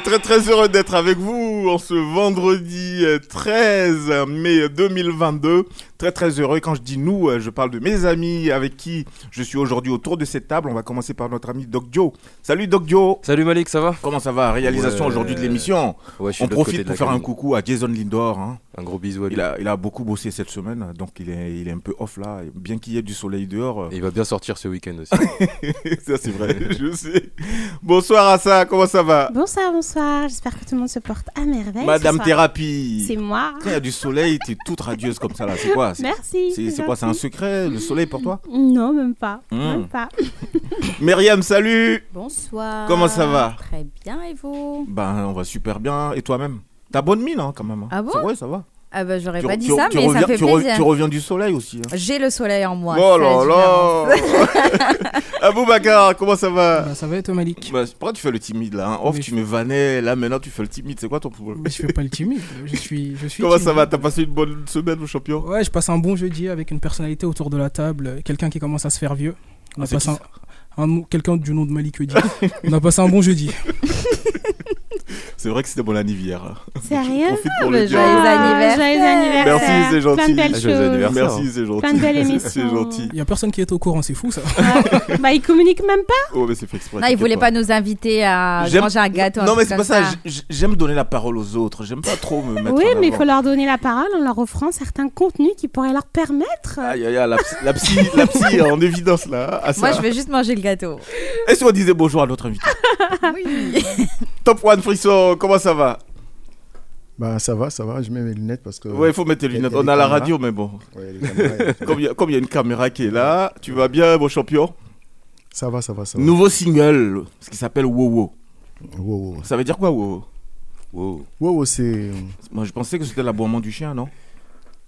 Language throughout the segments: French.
très très heureux d'être avec vous en ce vendredi euh, 13 mai 2022. Très très heureux. Quand je dis nous, euh, je parle de mes amis avec qui je suis aujourd'hui autour de cette table. On va commencer par notre ami Doc Joe. Salut Doc Joe. Salut Malik, ça va? Comment ça va? Réalisation Ouais. aujourd'hui de l'émission. Ouais, On profite pour faire un coucou à Jason Lindor. hein. Un gros bisou à lui. Il, a, il a beaucoup bossé cette semaine, donc il est, il est un peu off là. Bien qu'il y ait du soleil dehors. euh, Et il va bien sortir ce week-end aussi. ça c'est vrai, je sais. Bonsoir Assa, comment ça va? Bonsoir, bonsoir. J'espère que tout le monde se porte à merveille. Madame ce soir. Thérapie. C'est moi. Quand il y a du soleil, t'es toute radieuse comme ça là. C'est quoi? Merci. C'est quoi C'est un secret, le soleil pour toi? Non, même pas. Hmm. Même pas. Myriam, salut Bonsoir. Comment ça va? Très bien, et vous? Ben, on va super bien. Et toi-même? T'as bonne mine hein, quand même. hein. Ah bon? Ça va. Ah bah j'aurais pas dit tu- ça, tu mais reviens, ça fait tu re- plaisir. tu reviens du soleil aussi. hein. J'ai le soleil en moi. oh là là Aboubacar, comment ça va Bah, ça va et toi Malik? Bah, Pourquoi tu fais le timide là hein? Off, Mais tu je- me vannais. Là, maintenant, tu fais le timide. C'est quoi ton problème? Mais je fais pas le timide, je suis, je suis Comment ça va? T'as passé une bonne semaine, mon champion? Ouais, je passe un bon jeudi avec une personnalité autour de la table, quelqu'un qui commence à se faire vieux. On Ah, a passé un, quelqu'un du nom de Malik Edi. On a passé un bon jeudi. C'est vrai que c'était mon anniversaire. Sérieux pour mais le dire. joyeux Ah, anniversaire. Joyeux anniversaire. Merci, c'est gentil. Plein de belles Ah, choses. Merci, c'est gentil. Plein de belles C'est- émissions. C'est gentil. Il y a personne qui est au courant, c'est fou ça. Ah, bah, il communique même pas. Oh, mais c'est fait exprès. Non, voulait pas nous inviter à manger un gâteau. Non, mais c'est pas ça. J'aime donner la parole aux autres. J'aime pas trop me mettre. Oui, en mais il faut leur donner la parole en leur offrant certains contenus qui pourraient leur permettre. Aïe, aïe, aïe, la, psy- la psy, la psy en évidence là. Ah. Moi, je vais juste manger le gâteau. Et si on disait bonjour à notre invité? Oui. Top One Comment ça va? Bah ça va, ça va, je mets mes lunettes parce que... Ouais, il faut mettre les lunettes. a On a la radio, mais bon. Ouais, les caméras. Comme il y, a- y une caméra qui est là, tu vas bien, mon champion? Ça va, ça va, ça va. Nouveau single, ce qui s'appelle. Wow, wow. Ça veut dire quoi, Wow. Wow, wow, c'est... Moi, je pensais que c'était l'aboiement du chien, non?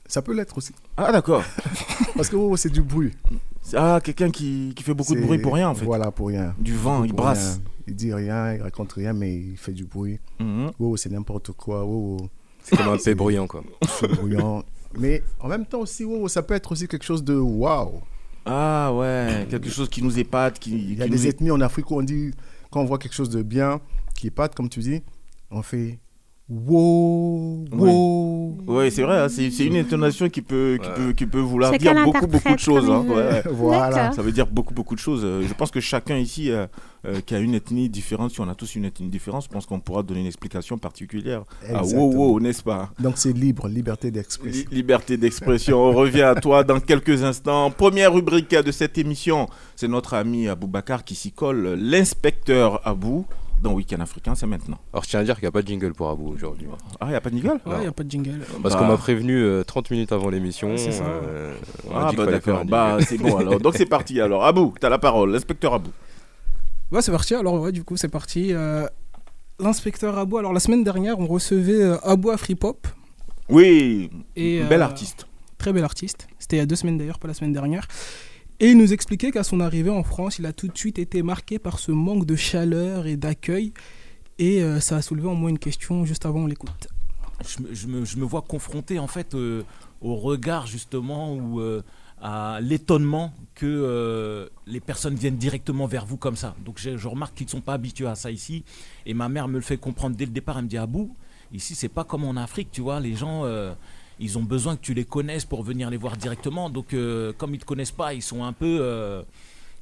Ça peut l'être aussi. Ah, d'accord. Parce que wow, wow, c'est du bruit. Ah, quelqu'un qui, qui fait beaucoup de bruit pour rien, en fait. Voilà, pour rien. Du vent, il brasse. rien. Il dit rien, il raconte rien, mais il fait du bruit. Mhm. C'est n'importe quoi. Wow, wow, C'est comme un paix bruyant quoi. c'est bruyant. mais en même temps aussi, ça peut être aussi quelque chose de waouh. Ah, ouais, quelque chose qui nous épate, qui, Il y a qui des ethnies en Afrique où on dit, quand on voit quelque chose de bien, qui épate, comme tu dis, on fait wow, wow. Oui, c'est vrai, hein, c'est une intonation qui peut, qui Ouais. peut, qui peut vouloir Chacun dire beaucoup, beaucoup de choses. hein, ouais. Voilà. Ça veut dire beaucoup, beaucoup de choses. Je pense que chacun ici euh, euh, qui a une ethnie différente, si on a tous une ethnie différente, je pense qu'on pourra donner une explication particulière à wow, wow, n'est-ce pas? Donc c'est libre, liberté Li- d'expression. Liberté d'expression. On revient à toi dans quelques instants. Première rubrique de cette émission, c'est notre ami Aboubacar qui s'y colle, l'inspecteur Abou. Dans Week-end africain, c'est maintenant. Alors je tiens à dire qu'il n'y a pas de jingle pour Abou aujourd'hui. Ah, il n'y a pas de gueule Ouais, il n'y a pas de jingle. Parce Bah. qu'on m'a prévenu euh, 30 minutes avant l'émission. Ouais, c'est ça. euh, on Ah, dit bah d'accord. Bah, jingle. c'est bon alors. Donc c'est parti alors. Abou, t'as la parole, l'inspecteur Abou. Ouais, c'est parti. Alors, ouais, du coup, c'est parti. Euh, L'inspecteur Abou. Alors, la semaine dernière, on recevait euh, Abou Afripop. Oui, Et, bel euh, artiste. Très bel artiste. C'était il y a deux semaines d'ailleurs, pas la semaine dernière. Et il nous expliquait qu'à son arrivée en France, il a tout de suite été marqué par ce manque de chaleur et d'accueil. Et euh, ça a soulevé en moi une question juste avant on l'écoute. je me, vois confronté en fait euh, au regard justement ou euh, à l'étonnement que les personnes viennent directement vers vous comme ça. Donc je, remarque qu'ils ne sont pas habitués à ça ici. Et ma mère me le fait comprendre dès le départ. Elle me dit à bout, ici c'est pas comme en Afrique, tu vois, les gens ils ont besoin que tu les connaisses pour venir les voir directement. Donc euh, comme ils te connaissent pas, ils sont un peu euh,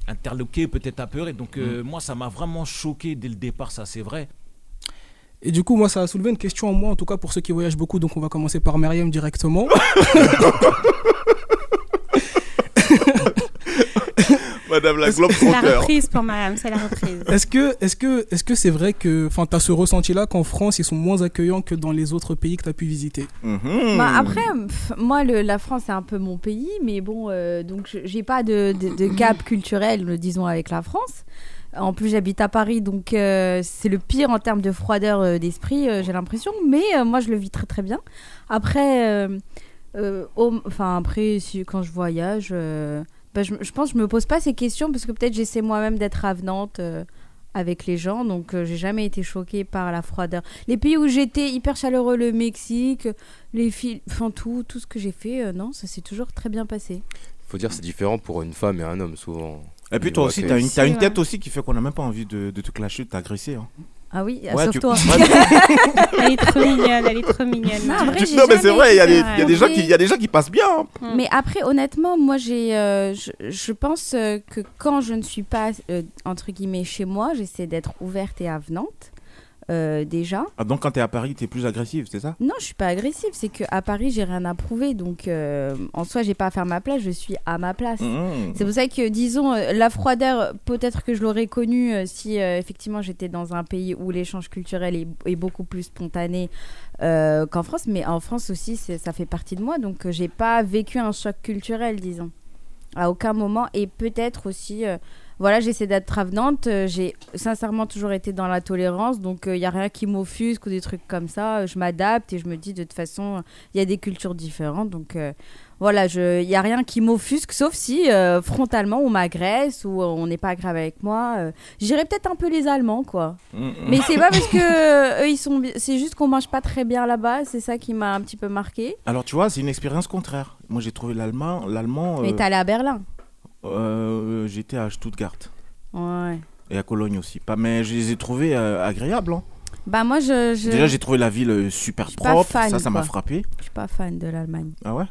interloqués, peut-être apeurés. Donc euh, moi ça m'a vraiment choqué dès le départ, ça c'est vrai. Et du coup, moi, ça a soulevé une question en moi, en tout cas pour ceux qui voyagent beaucoup. Donc, on va commencer par Myriam directement. Madame la C'est la Globe reprise pour madame, c'est la reprise. Est-ce que est-ce que est-ce que c'est vrai que enfin tu as ce ressenti là qu'en France ils sont moins accueillants que dans les autres pays que tu as pu visiter? Mhm. Bah, après, pff, moi, le- la France, c'est un peu mon pays, mais bon, euh, donc je- j'ai pas de, de, de gap culturel, disons, avec la France. En plus, j'habite à Paris, donc euh, c'est le pire en termes de froideur euh, d'esprit, euh, j'ai l'impression. Mais euh, moi, je le vis très très bien. Après, euh, euh, au- enfin après, si- quand je voyage, euh, bah, je, je pense que je me pose pas ces questions parce que peut-être j'essaie moi-même d'être avenante euh, avec les gens, donc euh, j'ai jamais été choquée par la froideur. Les pays où j'étais hyper chaleureux, le Mexique, les filles, enfin tout, tout ce que j'ai fait, euh, non, ça s'est toujours très bien passé. Faut dire c'est différent pour une femme et un homme souvent. Et puis toi aussi, t'as une, t'as une tête aussi qui fait qu'on n'a même pas envie de, de te clasher, de t'agresser. hein. Ah oui, Ouais, sauf tu- toi. Elle est trop mignonne, elle est trop mignonne. Non, en vrai, tu- j'ai non, mais c'est vrai, il y, a été des- un- il y a des gens qui- il y a des gens qui passent bien. hein. Mm. Mais après, honnêtement, moi, j'ai, euh, je, je pense euh, que quand je ne suis pas, euh, entre guillemets, chez moi, j'essaie d'être ouverte et avenante, euh, déjà. Ah, donc quand t'es à Paris, t'es plus agressive, c'est ça? Non, je suis pas agressive, c'est qu'à Paris, j'ai rien à prouver. Donc, euh, en soi, j'ai pas à faire ma place, je suis à ma place. Mmh. C'est pour ça que, disons, euh, la froideur, peut-être que je l'aurais connue si euh, effectivement j'étais dans un pays où l'échange culturel est, est beaucoup plus spontané qu'en France. Mais en France aussi, ça fait partie de moi. Donc, j'ai pas vécu un choc culturel, disons. À aucun moment. Et peut-être aussi, voilà, j'essaie d'être avenante. euh, j'ai sincèrement toujours été dans la tolérance. Donc, il n'y a rien qui m'offusque ou des trucs comme ça. Je m'adapte et je me dis, de toute façon, il y a des cultures différentes. Donc, euh, voilà, il n'y a rien qui m'offusque, sauf si euh, frontalement on m'agresse ou euh, on n'est pas grave avec moi. euh, J'irais peut-être un peu les Allemands, quoi. Mmh. Mais c'est pas parce que euh, eux ils sont, c'est juste qu'on mange pas très bien là-bas. C'est ça qui m'a un petit peu marqué. Alors tu vois, c'est une expérience contraire. Moi j'ai trouvé l'allemand, l'allemand. Mais euh, t'es allé à Berlin. Euh, j'étais à Stuttgart Ouais. et à Cologne aussi. Pas, mais je les ai trouvés euh, agréables. hein. Bah moi je, je, Déjà j'ai trouvé la ville euh, super Je suis pas propre. fan, ça, ça m'a quoi. frappé. je suis pas fan de l'Allemagne. Ah ouais?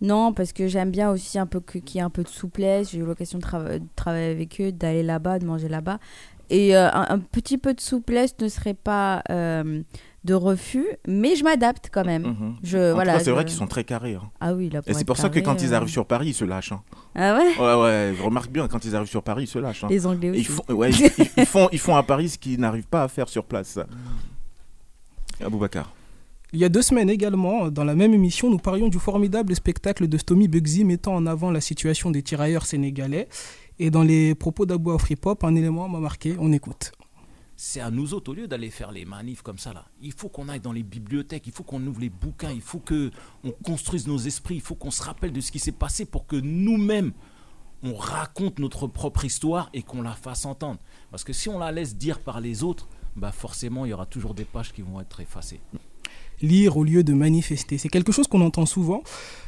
Non, parce que j'aime bien aussi un peu que- qu'il y ait un peu de souplesse. J'ai eu l'occasion de, trava- de travailler avec eux, d'aller là-bas, de manger là-bas. Et euh, un, un petit peu de souplesse ne serait pas euh, de refus, mais je m'adapte quand même. Mhm. Je, En voilà, c'est je- vrai qu'ils sont très carrés. hein. Ah oui, là, Et c'est pour ça que quand ils arrivent sur Paris, ils se lâchent. hein. Ah ouais Ouais, ouais, je remarque bien, quand ils arrivent sur Paris, ils se lâchent. hein. Les Anglais aussi. Ils font, ouais, ils, ils- ils font, ils font à Paris ce qu'ils n'arrivent pas à faire sur place. Aboubacar. Il y a deux semaines également, dans la même émission, nous parlions du formidable spectacle de Stomy Bugsy mettant en avant la situation des tirailleurs sénégalais. Et dans les propos d'Abou Afripop, un élément m'a marqué, on écoute. C'est à nous autres, au lieu d'aller faire les manifs comme ça, il faut qu'on aille dans les bibliothèques, il faut qu'on ouvre les bouquins, il faut que on construise nos esprits, il faut qu'on se rappelle de ce qui s'est passé pour que nous-mêmes, on raconte notre propre histoire et qu'on la fasse entendre. Parce que si on la laisse dire par les autres, bah forcément, il y aura toujours des pages qui vont être effacées. Lire au lieu de manifester, c'est quelque chose qu'on entend souvent.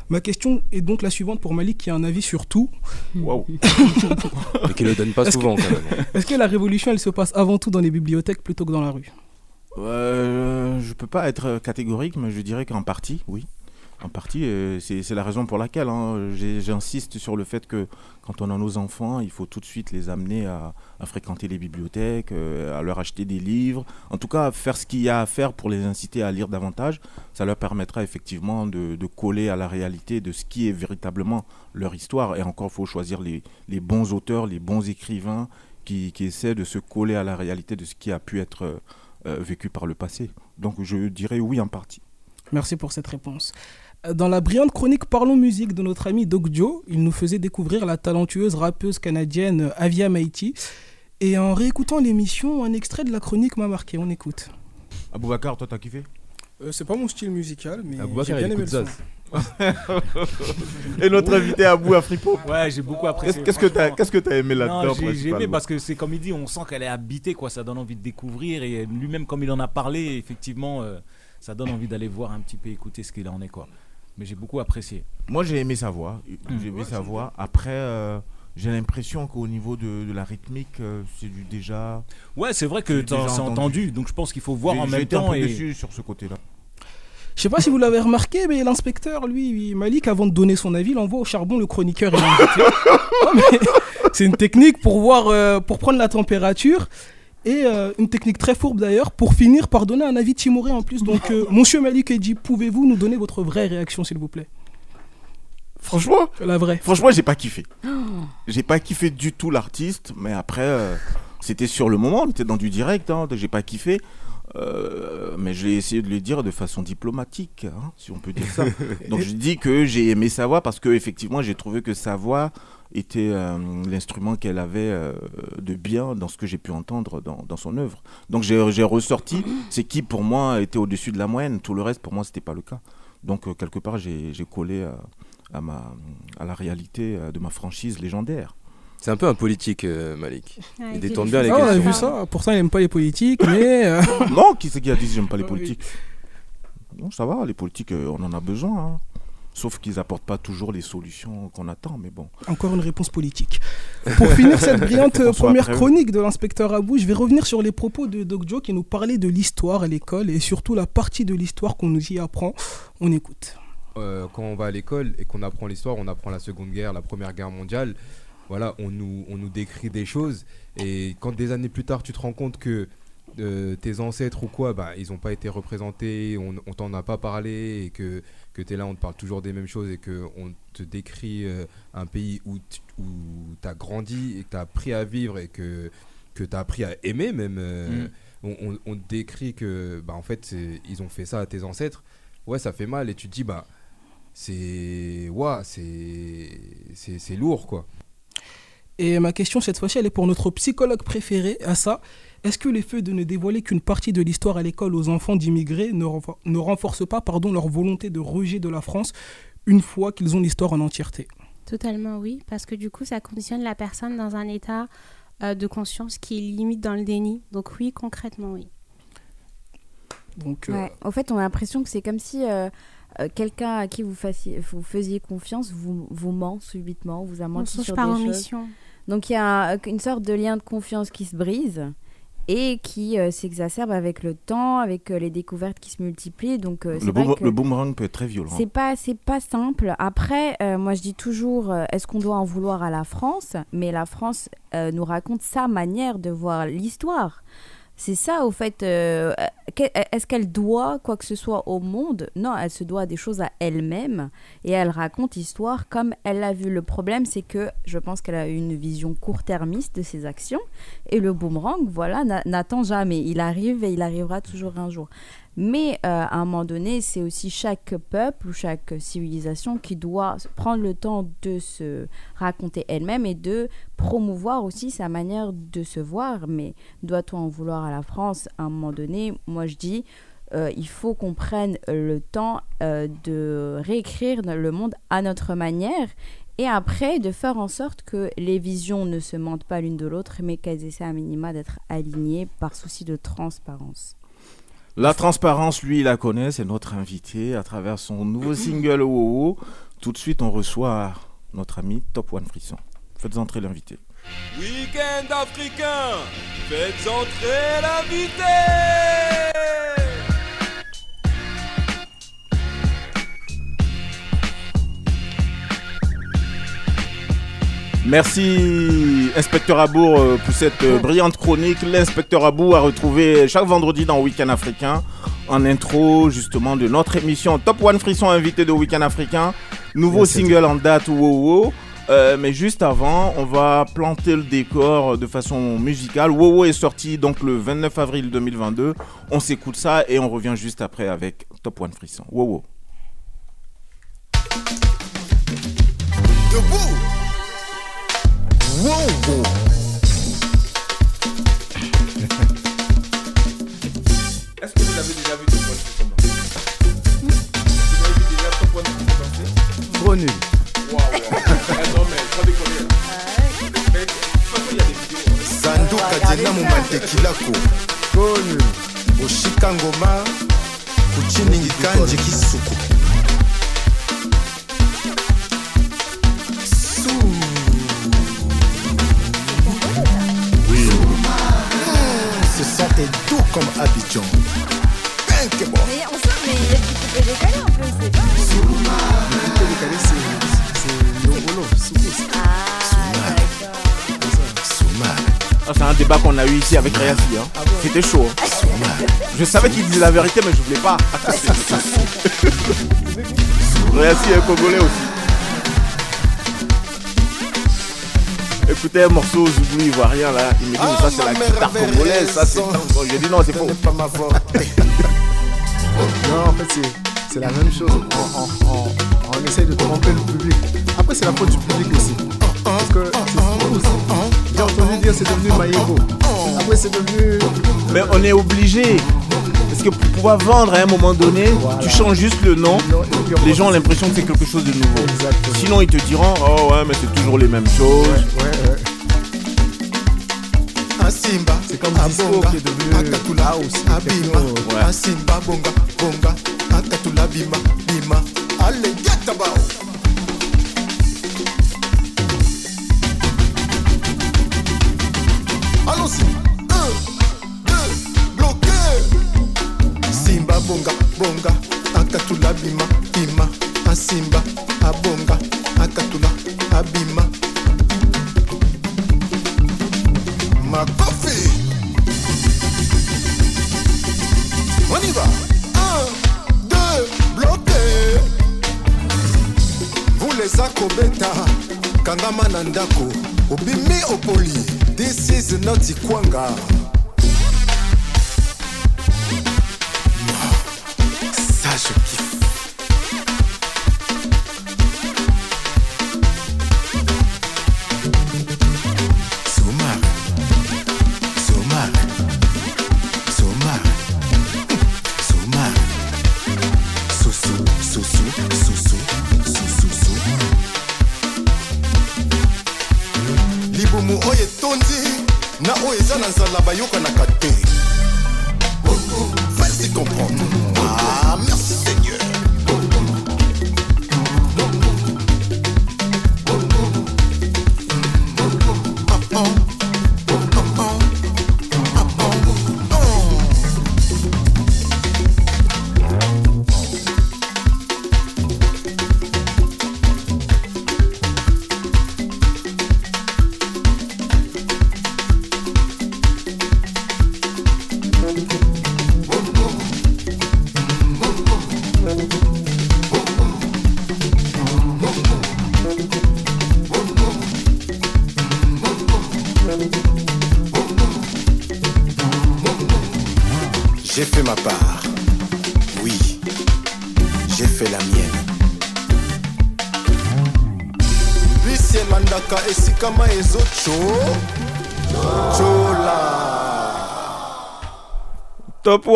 Ma question est donc la suivante pour Malik qui a un avis sur tout. Waouh. Mais qui le donne pas Est-ce que- souvent quand même. Est-ce que la révolution, elle se passe avant tout dans les bibliothèques plutôt que dans la rue? Euh, je peux pas être catégorique, mais je dirais qu'en partie, oui. En partie, c'est la raison pour laquelle hein, j'insiste sur le fait que quand on a nos enfants, il faut tout de suite les amener à, à fréquenter les bibliothèques, euh, à leur acheter des livres, en tout cas faire ce qu'il y a à faire pour les inciter à lire davantage. Ça leur permettra effectivement de, coller à la réalité de ce qui est véritablement leur histoire. Et encore, il faut choisir les, bons auteurs, les bons écrivains qui, essaient de se coller à la réalité de ce qui a pu être euh, vécu par le passé. Donc je dirais oui en partie. Merci pour cette réponse. Dans la brillante chronique Parlons musique de notre ami Doc Joe, il nous faisait découvrir la talentueuse rappeuse canadienne Avia Maiti. Et en réécoutant l'émission, un extrait de la chronique m'a marqué. On écoute. Aboubacar, toi t'as kiffé? Euh, c'est pas mon style musical, mais Aboubacar, il écoute Zaz. Et notre invité Abou Afripo? Ouais, j'ai beaucoup apprécié. Qu'est-ce que t'as qu'est-ce que t'as aimé là-dedans j'ai- j'ai aimé parce que c'est comme il dit, on sent qu'elle est habitée, quoi. Ça donne envie de découvrir et lui-même, comme il en a parlé, effectivement, euh, ça donne envie d'aller voir un petit peu, écouter ce qu'il en est, quoi. Mais j'ai beaucoup apprécié. Moi j'ai aimé sa voix. J'ai aimé sa voix. Après, euh, j'ai l'impression qu'au niveau de, de la rythmique, euh, c'est du déjà. Ouais, c'est vrai que J'ai c'est entendu. entendu, donc je pense qu'il faut voir J'ai- en j'ai même été un temps. peu Et... déçu sur ce côté-là. Je sais pas si vous l'avez remarqué, mais l'inspecteur, lui, Malik, avant de donner son avis, il envoie au charbon le chroniqueur et l'invité. C'est une technique pour voir, euh, pour prendre la température. Et euh, une technique très fourbe d'ailleurs, pour finir par donner un avis timoré en plus. Donc, euh, monsieur Malik Edji, pouvez-vous nous donner votre vraie réaction, s'il vous plaît? Franchement, La vraie. franchement, j'ai pas kiffé. J'ai pas kiffé du tout l'artiste, mais après, euh, c'était sur le moment, on était dans du direct, hein, j'ai pas kiffé. Euh, mais j'ai essayé de le dire de façon diplomatique, hein, si on peut dire ça. Donc je dis que j'ai aimé sa voix parce que effectivement j'ai trouvé que sa voix était euh, l'instrument qu'elle avait euh, de bien dans ce que j'ai pu entendre dans, dans son œuvre. Donc j'ai ressorti ce qui pour moi était au-dessus de la moyenne. Tout le reste pour moi c'était pas le cas. Donc quelque part j'ai collé à, ma, à la réalité de ma franchise légendaire. C'est un peu un politique, euh, Malik. Ouais, Il détourne bien les Ah, on a questions. vu ça. Pourtant, il aime pas les politiques, mais. euh, non, qui c'est qui a dit que j'aime pas les politiques? Non, ça va, les politiques, euh, on en a besoin. hein. Sauf qu'ils apportent pas toujours les solutions qu'on attend, mais bon. Encore une réponse politique. Pour finir cette brillante première chronique de l'inspecteur Abou, je vais revenir sur les propos de Doc Joe qui nous parlait de l'histoire à l'école et surtout la partie de l'histoire qu'on nous y apprend. On écoute. Euh, quand on va à l'école et qu'on apprend l'histoire, on apprend la Seconde Guerre, la Première Guerre mondiale. Voilà, on nous, on nous décrit des choses. Et quand des années plus tard, tu te rends compte que euh, tes ancêtres ou quoi, bah, ils n'ont pas été représentés, on, on t'en a pas parlé, et que, que tu es là, on te parle toujours des mêmes choses, et qu'on te décrit euh, un pays où tu as grandi, et que tu as appris à vivre, et que, que tu as appris à aimer même. euh, Mm. on, on- te décrit que, bah, en fait, ils ont fait ça à tes ancêtres. Ouais, ça fait mal, et tu te dis, bah, c'est. Ouah, c'est. C'est c'est lourd, quoi. Et ma question cette fois-ci, elle est pour notre psychologue préféré, à ça. Est-ce que le fait de ne dévoiler qu'une partie de l'histoire à l'école aux enfants d'immigrés ne, renfor- ne renforce pas pardon, leur volonté de rejet de la France une fois qu'ils ont l'histoire en entièreté? Totalement oui, parce que du coup, ça conditionne la personne dans un état euh, de conscience qui est limite dans le déni. Donc oui, concrètement oui. Donc, euh, Ouais. En fait, on a l'impression que c'est comme si euh, euh, quelqu'un à qui vous, fassiez, vous faisiez confiance vous, vous ment subitement, vous a On menti songe sur par des choses. omission. Donc il y a un- une sorte de lien de confiance qui se brise et qui euh, s'exacerbe avec le temps, avec euh, les découvertes qui se multiplient. Donc euh, Le, vrai boom- que le boomerang peut être très violent. c'est pas c'est pas simple. Après, moi je dis toujours, est-ce qu'on doit en vouloir à la France? Mais la France nous raconte sa manière de voir l'histoire. C'est ça, au fait. euh, Est-ce qu'elle doit quoi que ce soit au monde? Non, elle se doit des choses à elle-même et elle raconte l'histoire comme elle l'a vu. Le problème, c'est que je pense qu'elle a une vision court-termiste de ses actions et le boomerang, voilà, n'a- n'attend jamais. Il arrive et il arrivera toujours un jour. Mais euh, à un moment donné, c'est aussi chaque peuple ou chaque civilisation qui doit prendre le temps de se raconter elle-même et de promouvoir aussi sa manière de se voir. Mais doit-on en vouloir à la France À un moment donné, moi je dis, euh, il faut qu'on prenne le temps euh, de réécrire le monde à notre manière et après de faire en sorte que les visions ne se mentent pas l'une de l'autre, mais qu'elles essaient à minima d'être alignées par souci de transparence. La transparence, lui, il la connaît, c'est notre invité à travers son nouveau single Wowo. Tout de suite, on reçoit notre ami Top One Frisson. Faites entrer l'invité. Week-end africain, faites entrer l'invité Merci, inspecteur Abour, euh, pour cette euh, brillante chronique. L'inspecteur Abour a retrouvé chaque vendredi dans Week-end Africain, en intro justement de notre émission Top One Frisson invité de Week-end Africain. Nouveau Merci. single en date, Wowo. Euh, mais juste avant, on va planter le décor de façon musicale. Wowo est sorti donc le 29 avril 2022. On s'écoute ça et on revient juste après avec Top One Frisson. Wowo. Debout Wow, wow. Est-ce que vous avez déjà vu Top One Frisson danser? Vous avez vu déjà Top One Frisson danser? Trop nul. Waouh. Non, mais pas déconner. là. Mais, de toute façon, il y a des vidéos. sanduka jena mumatekilako Trop nul. oshika ngoma kuchiningi kanji kisuku Su. Ce son est doux comme Abidjan. Mais on sent, mais il y a un peu, Ah. Ah, c'est un débat qu'on a eu ici avec Réassi. Hein. C'était chaud. hein. Je savais qu'il disait la vérité, mais je voulais pas. Réassi est congolais aussi. Écoutez un morceau Zoubou ivoirien là, il me dit mais ça c'est la guitare congolaise, ça c'est. J'ai dit non c'est Ce faux. pas ma voix. Non, en fait, c'est- c'est la même chose. On, on, on, on essaye de tromper le public. Après, c'est la faute du public aussi. Parce que c'est Soukous. entendu dire c'est devenu. Après c'est devenu. Mais on est obligé. Parce que pour pouvoir vendre à un moment donné, tu changes juste le nom. Les gens ont l'impression que c'est quelque chose de nouveau. Sinon, ils te diront Oh ouais, mais c'est toujours les mêmes choses. asimba abonga akatula abima asimba bonga bonga akatula bima bima ale geta bao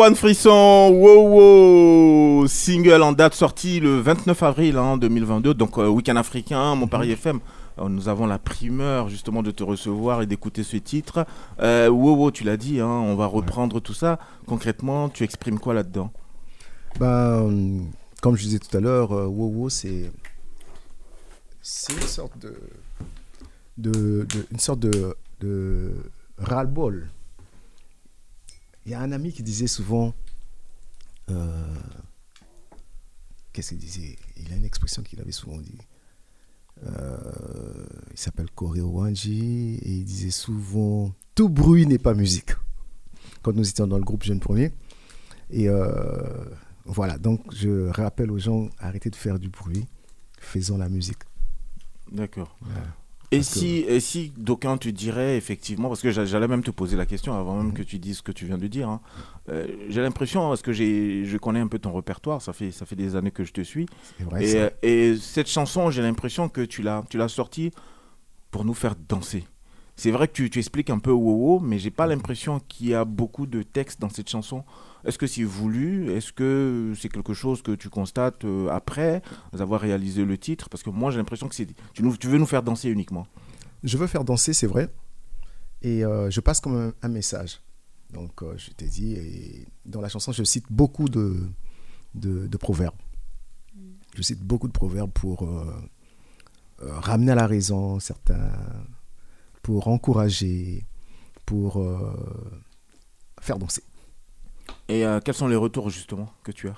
One Frisson, wow, wow, single en date sorti le 29 avril hein, 2022, donc euh, week-end africain, mon Paris FM. Alors, nous avons la primeur justement de te recevoir et d'écouter ce titre. Euh, wow, wow, tu l'as dit, hein, on va reprendre tout ça. Concrètement, tu exprimes quoi là-dedans? Ben, comme je disais tout à l'heure, euh, Wowo, c'est c'est une sorte de, de, de- une sorte de, de ras-le-bol. Il y a un ami qui disait souvent, euh, qu'est-ce qu'il disait? Il a une expression qu'il avait souvent dit. Euh, il s'appelle Koreo Wanji et il disait souvent tout bruit n'est pas musique. Quand nous étions dans le groupe Jeune Premier. Et euh, voilà, donc je rappelle aux gens arrêtez de faire du bruit, faisons la musique. D'accord. Voilà. Et que- si, et si d'aucuns te diraient effectivement, parce que j'a- j'allais même te poser la question avant Mhm. même que tu dises ce que tu viens de dire, hein. Euh, j'ai l'impression, parce que je connais un peu ton répertoire, ça fait, ça fait des années que je te suis, C'est vrai, et, ça. euh, et cette chanson, j'ai l'impression que tu l'as, sortie pour nous faire danser. C'est vrai que tu, tu expliques un peu wow, mais j'ai pas l'impression qu'il y a beaucoup de texte dans cette chanson. Est-ce que c'est voulu? Est-ce que c'est quelque chose que tu constates euh, après avoir réalisé le titre? Parce que moi, j'ai l'impression que c'est, tu, nous, tu veux nous faire danser uniquement. Je veux faire danser, c'est vrai. Et euh, je passe comme un, un message. Donc, euh, je t'ai dit, et dans la chanson, je cite beaucoup de, de, de proverbes. Je cite beaucoup de proverbes pour euh, euh, ramener à la raison certains, pour encourager, pour euh, faire danser. Et euh, quels sont les retours justement que tu as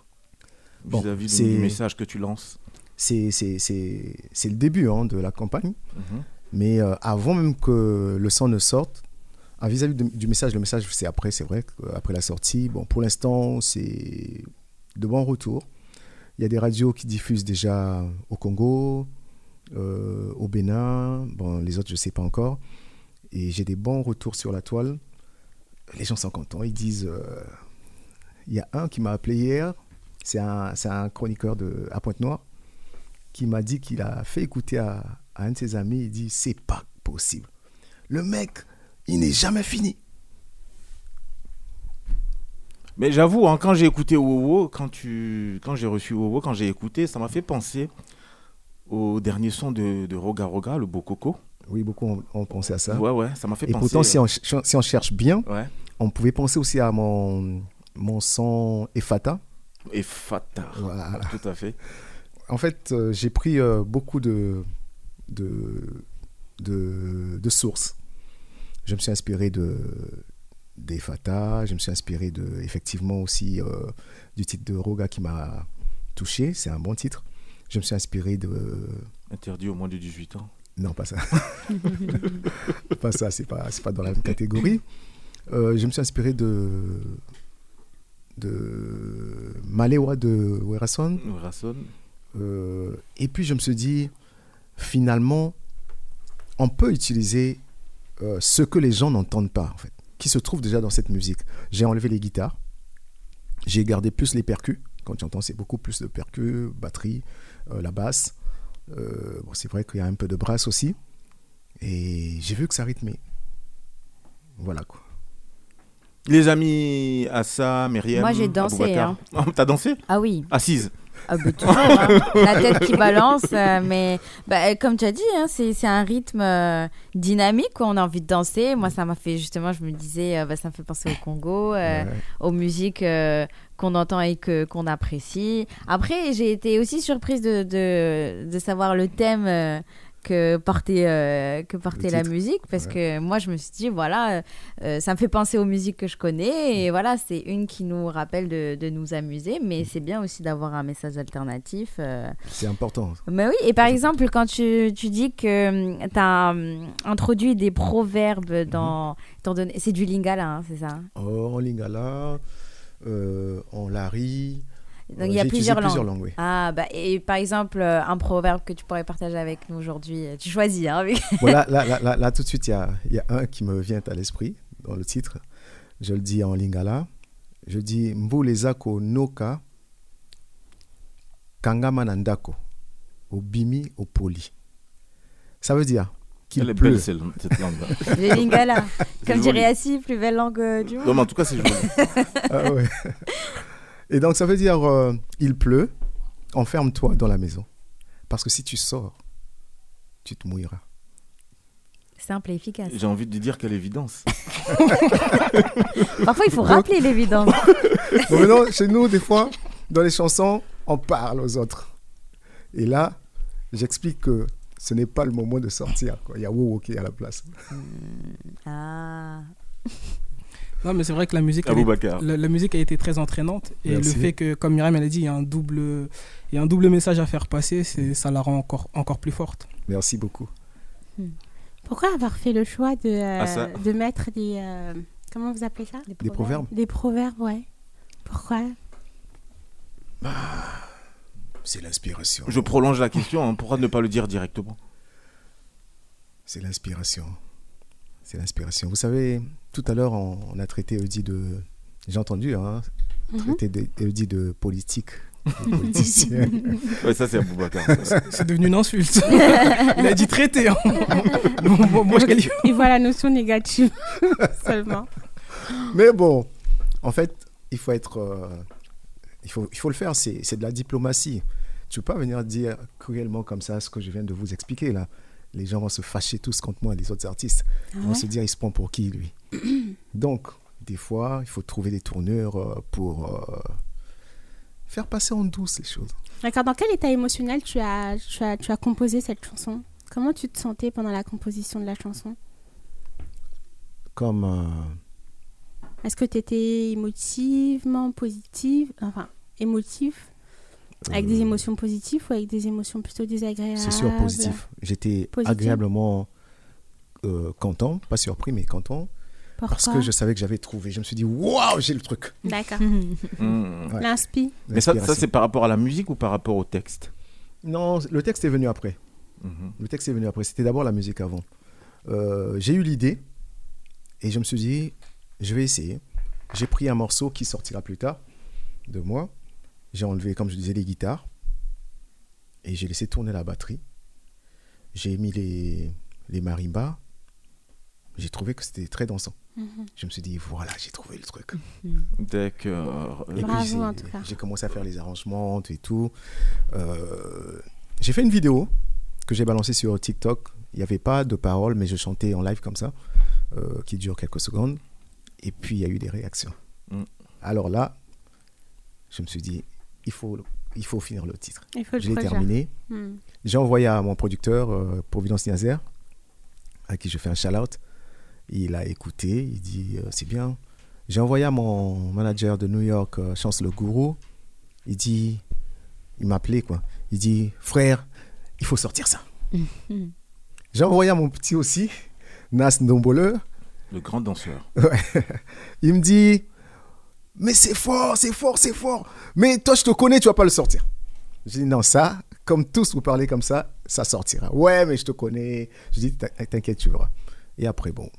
Bon, vis-à-vis du- message que tu lances C'est c'est- c'est- c'est le début hein, de la campagne. Mhm. Mais euh, avant même que le son ne sorte, à vis-à-vis de- du message, le message c'est après, c'est vrai, après la sortie. Bon, pour l'instant, c'est de bons retours. Il y a des radios qui diffusent déjà au Congo, euh, au Bénin, bon, les autres, je ne sais pas encore. Et j'ai des bons retours sur la toile. Les gens sont contents. Ils disent. euh, Il y a un qui m'a appelé hier, c'est un, chroniqueur de, à Pointe-Noire, qui m'a dit qu'il a fait écouter à, à un de ses amis. Il dit C'est pas possible. Le mec il n'est jamais fini. Mais j'avoue, hein, quand j'ai écouté Wowo, quand, tu... quand j'ai reçu Wowo, quand j'ai écouté, ça m'a fait penser au dernier son de, de Roga Roga, le Bokoko. Oui, beaucoup ont, pensé à ça. Ouais, ouais, ça m'a fait Et penser. pourtant, si on, si on cherche bien, Ouais. on pouvait penser aussi à mon, mon son Efata. Et Fata. Voilà. Tout à fait. En fait, euh, j'ai pris euh, beaucoup de, de, de, de sources. Je me suis inspiré de des Fata, je me suis inspiré de, effectivement aussi euh, du titre de Roga qui m'a touché, c'est un bon titre. Je me suis inspiré de... Interdit au moins de 18 ans. Non, pas ça. pas ça, c'est pas, pas dans la même catégorie. Euh, je me suis inspiré de de Malewa de Werason. Euh, et puis je me suis dit, finalement, on peut utiliser euh, ce que les gens n'entendent pas, en fait, qui se trouve déjà dans cette musique. J'ai enlevé les guitares, j'ai gardé plus les percus. Quand tu entends, c'est beaucoup plus de percus, batterie, euh, la basse. Euh, bon, c'est vrai qu'il y a un peu de brasse aussi. Et j'ai vu que ça rythmait. Voilà quoi. Les amis Assa, Myriam. Moi, j'ai dansé, hein. T'as dansé? Ah oui. Assise. Ah bah, toujours, hein. La tête qui balance, euh, mais bah, euh, comme tu as dit, hein, c'est un rythme euh, dynamique, quoi. on a envie de danser. Moi, ça m'a fait justement, je me disais, euh, bah, ça me fait penser au Congo, Ouais. aux musiques qu'on entend et que qu'on apprécie. Après, j'ai été aussi surprise de, de, de savoir le thème. Que portait, euh, que la musique parce que moi je me suis dit voilà euh, euh, ça me fait penser aux musiques que je connais et voilà c'est une qui nous rappelle de, de nous amuser mais c'est bien aussi d'avoir un message alternatif euh. C'est important. mais oui et par exemple quand tu, tu dis que tu as introduit des proverbes dans étant donné c'est du lingala hein, c'est ça hein? Oh, en lingala, en lari. Donc Euh, il y a plusieurs langues. plusieurs langues, oui. Ah, bah, et par exemple, euh, un proverbe que tu pourrais partager avec nous aujourd'hui. Tu choisis, hein, mais- Voilà, là, là, là, là, tout de suite, il y a, il y a un qui me vient à l'esprit dans le titre. Je le dis en lingala. Je dis Mbulezako noka kangama nandako obimi opoli. Ça veut dire qu'il Elle est pleut. belle, cette langue-là. Le lingala. Comme dirait Assis, plus belle langue euh, du monde. Non, mais en tout cas, c'est joli. Ah ouais. Et donc, ça veut dire euh, il pleut, enferme-toi dans la maison. Parce que si tu sors, tu te mouilleras. Simple et efficace. J'ai envie de dire quelle évidence. Parfois, il faut rappeler l'évidence. Bon, maintenant, chez nous, des fois, dans les chansons, on parle aux autres. Et là, j'explique que ce n'est pas le moment de sortir. quoi. Il y a Wowo qui est à la place. Ah. Non, mais c'est vrai que la musique, elle la, la musique a été très entraînante. Et Merci. le fait que, comme Myriam elle a dit, il y a un double, il y a un double message à faire passer, c'est, ça la rend encore, encore plus forte. Merci beaucoup. Pourquoi avoir fait le choix de, euh, Ah, de mettre des. euh, comment vous appelez ça? Des proverbes Des proverbes, ouais. Pourquoi? C'est l'inspiration. Je prolonge la question. hein. Pourquoi ne pas le dire directement? C'est l'inspiration. C'est l'inspiration. Vous savez, tout à l'heure, on, on a traité Eudi de. J'ai entendu, hein, Mhm. traiter de- Eudi de politique. de politicien. Ouais, ça, c'est Aboubacar. C'est devenu une insulte. il a dit traité. hein. Bon, bon, qualifie- Il voit la notion négative seulement. Mais bon, en fait, il faut être. euh, il, faut, il faut le faire, c'est c'est de la diplomatie. Tu peux pas venir dire cruellement comme ça ce que je viens de vous expliquer là. Les gens vont se fâcher tous contre moi, les autres artistes. Ah Ils vont ouais? se dire, il se prend pour qui lui? Donc, des fois, il faut trouver des tournures euh, pour euh, faire passer en douce les choses. D'accord, dans quel état émotionnel tu as, tu, as, tu as composé cette chanson? Comment tu te sentais pendant la composition de la chanson? Comme. euh, Est-ce que tu étais émotivement positive Enfin, émotive Avec des émotions positives ou avec des émotions plutôt désagréables? C'est sûr, positif. J'étais agréablement euh, content, pas surpris, mais content. Parce que je savais que j'avais trouvé. Je me suis dit, waouh, j'ai le truc. D'accord. Mmh. Ouais. L'inspi. Mais ça, c'est par rapport à la musique ou par rapport au texte? Non, le texte est venu après. Mhm. Le texte est venu après. C'était d'abord la musique avant. Euh, j'ai eu l'idée et je me suis dit, je vais essayer. J'ai pris un morceau qui sortira plus tard de moi. J'ai enlevé, comme je disais, les guitares et j'ai laissé tourner la batterie. J'ai mis les, les marimbas. j'ai trouvé que c'était très dansant. Mhm. Je me suis dit, voilà, j'ai trouvé le truc. D'accord. Et puis, Bravo. J'ai commencé à faire les arrangements et tout. Euh, j'ai fait une vidéo que j'ai balancée sur TikTok. Il n'y avait pas de paroles, mais je chantais en live comme ça, euh, qui dure quelques secondes. Et puis, il y a eu des réactions. Mm. Alors là, je me suis dit, il faut, il faut finir le titre. Il faut le Je l'ai terminé. Hmm. J'ai envoyé à mon producteur, euh, Providence Niazer, à qui je fais un shout-out. Il a écouté, il dit euh, c'est bien. J'ai envoyé à mon manager de New York, euh, Chance Le Gourou. Il dit, il m'a appelé quoi. Il dit frère, il faut sortir ça. J'ai envoyé à mon petit aussi, Nas Ndombole. Le grand danseur. Ouais. Il me dit Mais c'est fort, c'est fort, c'est fort. Mais toi, je te connais, tu vas pas le sortir. Je dis Non, ça, comme tous vous parlez comme ça, ça sortira. Ouais, mais je te connais. Je dis T'in- T'inquiète, tu verras. Et après, bon.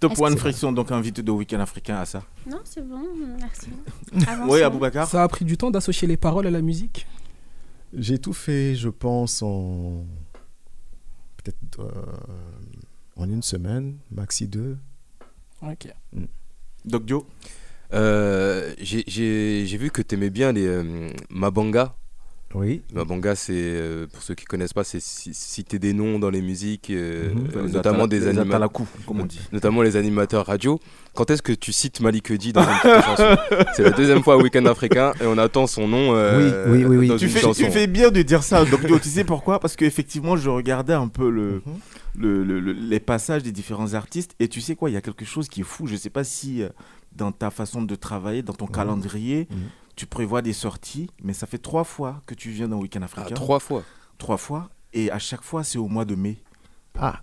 Top One Friction, donc invité de Week-end africain à ça. Non, c'est bon, merci. Oui. Aboubacar Ça a pris du temps d'associer les paroles à la musique? J'ai tout fait, je pense, en. Peut-être euh, en une semaine, maxi deux. Ok. Doc Joe Euh, J'ai j'ai- j'ai vu que tu aimais bien les euh, Mabanga. Oui. Mabanga, c'est, euh, pour ceux qui connaissent pas, c'est ci- citer des noms dans les musiques, euh, Mhm. euh, Les notamment atala- des les animateurs. atalakou, comme on dit. Notamment les animateurs radio. Quand est-ce que tu cites Malik Edi dans une petite chanson? C'est la deuxième fois au Week-end africain et on attend son nom euh, Oui, oui, oui, oui. dans Tu une fais, chanson. tu fais bien de dire ça, Doc Joe. tu sais pourquoi? Parce qu'effectivement, je regardais un peu le, le- le- le- les passages des différents artistes. Et tu sais quoi, il y a quelque chose qui est fou. Je sais pas si euh, dans ta façon de travailler, dans ton calendrier, Mhm. tu prévois des sorties. Mais ça fait trois fois que tu viens dans Week-end Ah, africain. trois fois. Trois fois. Et à chaque fois, c'est au mois de mai. Ah,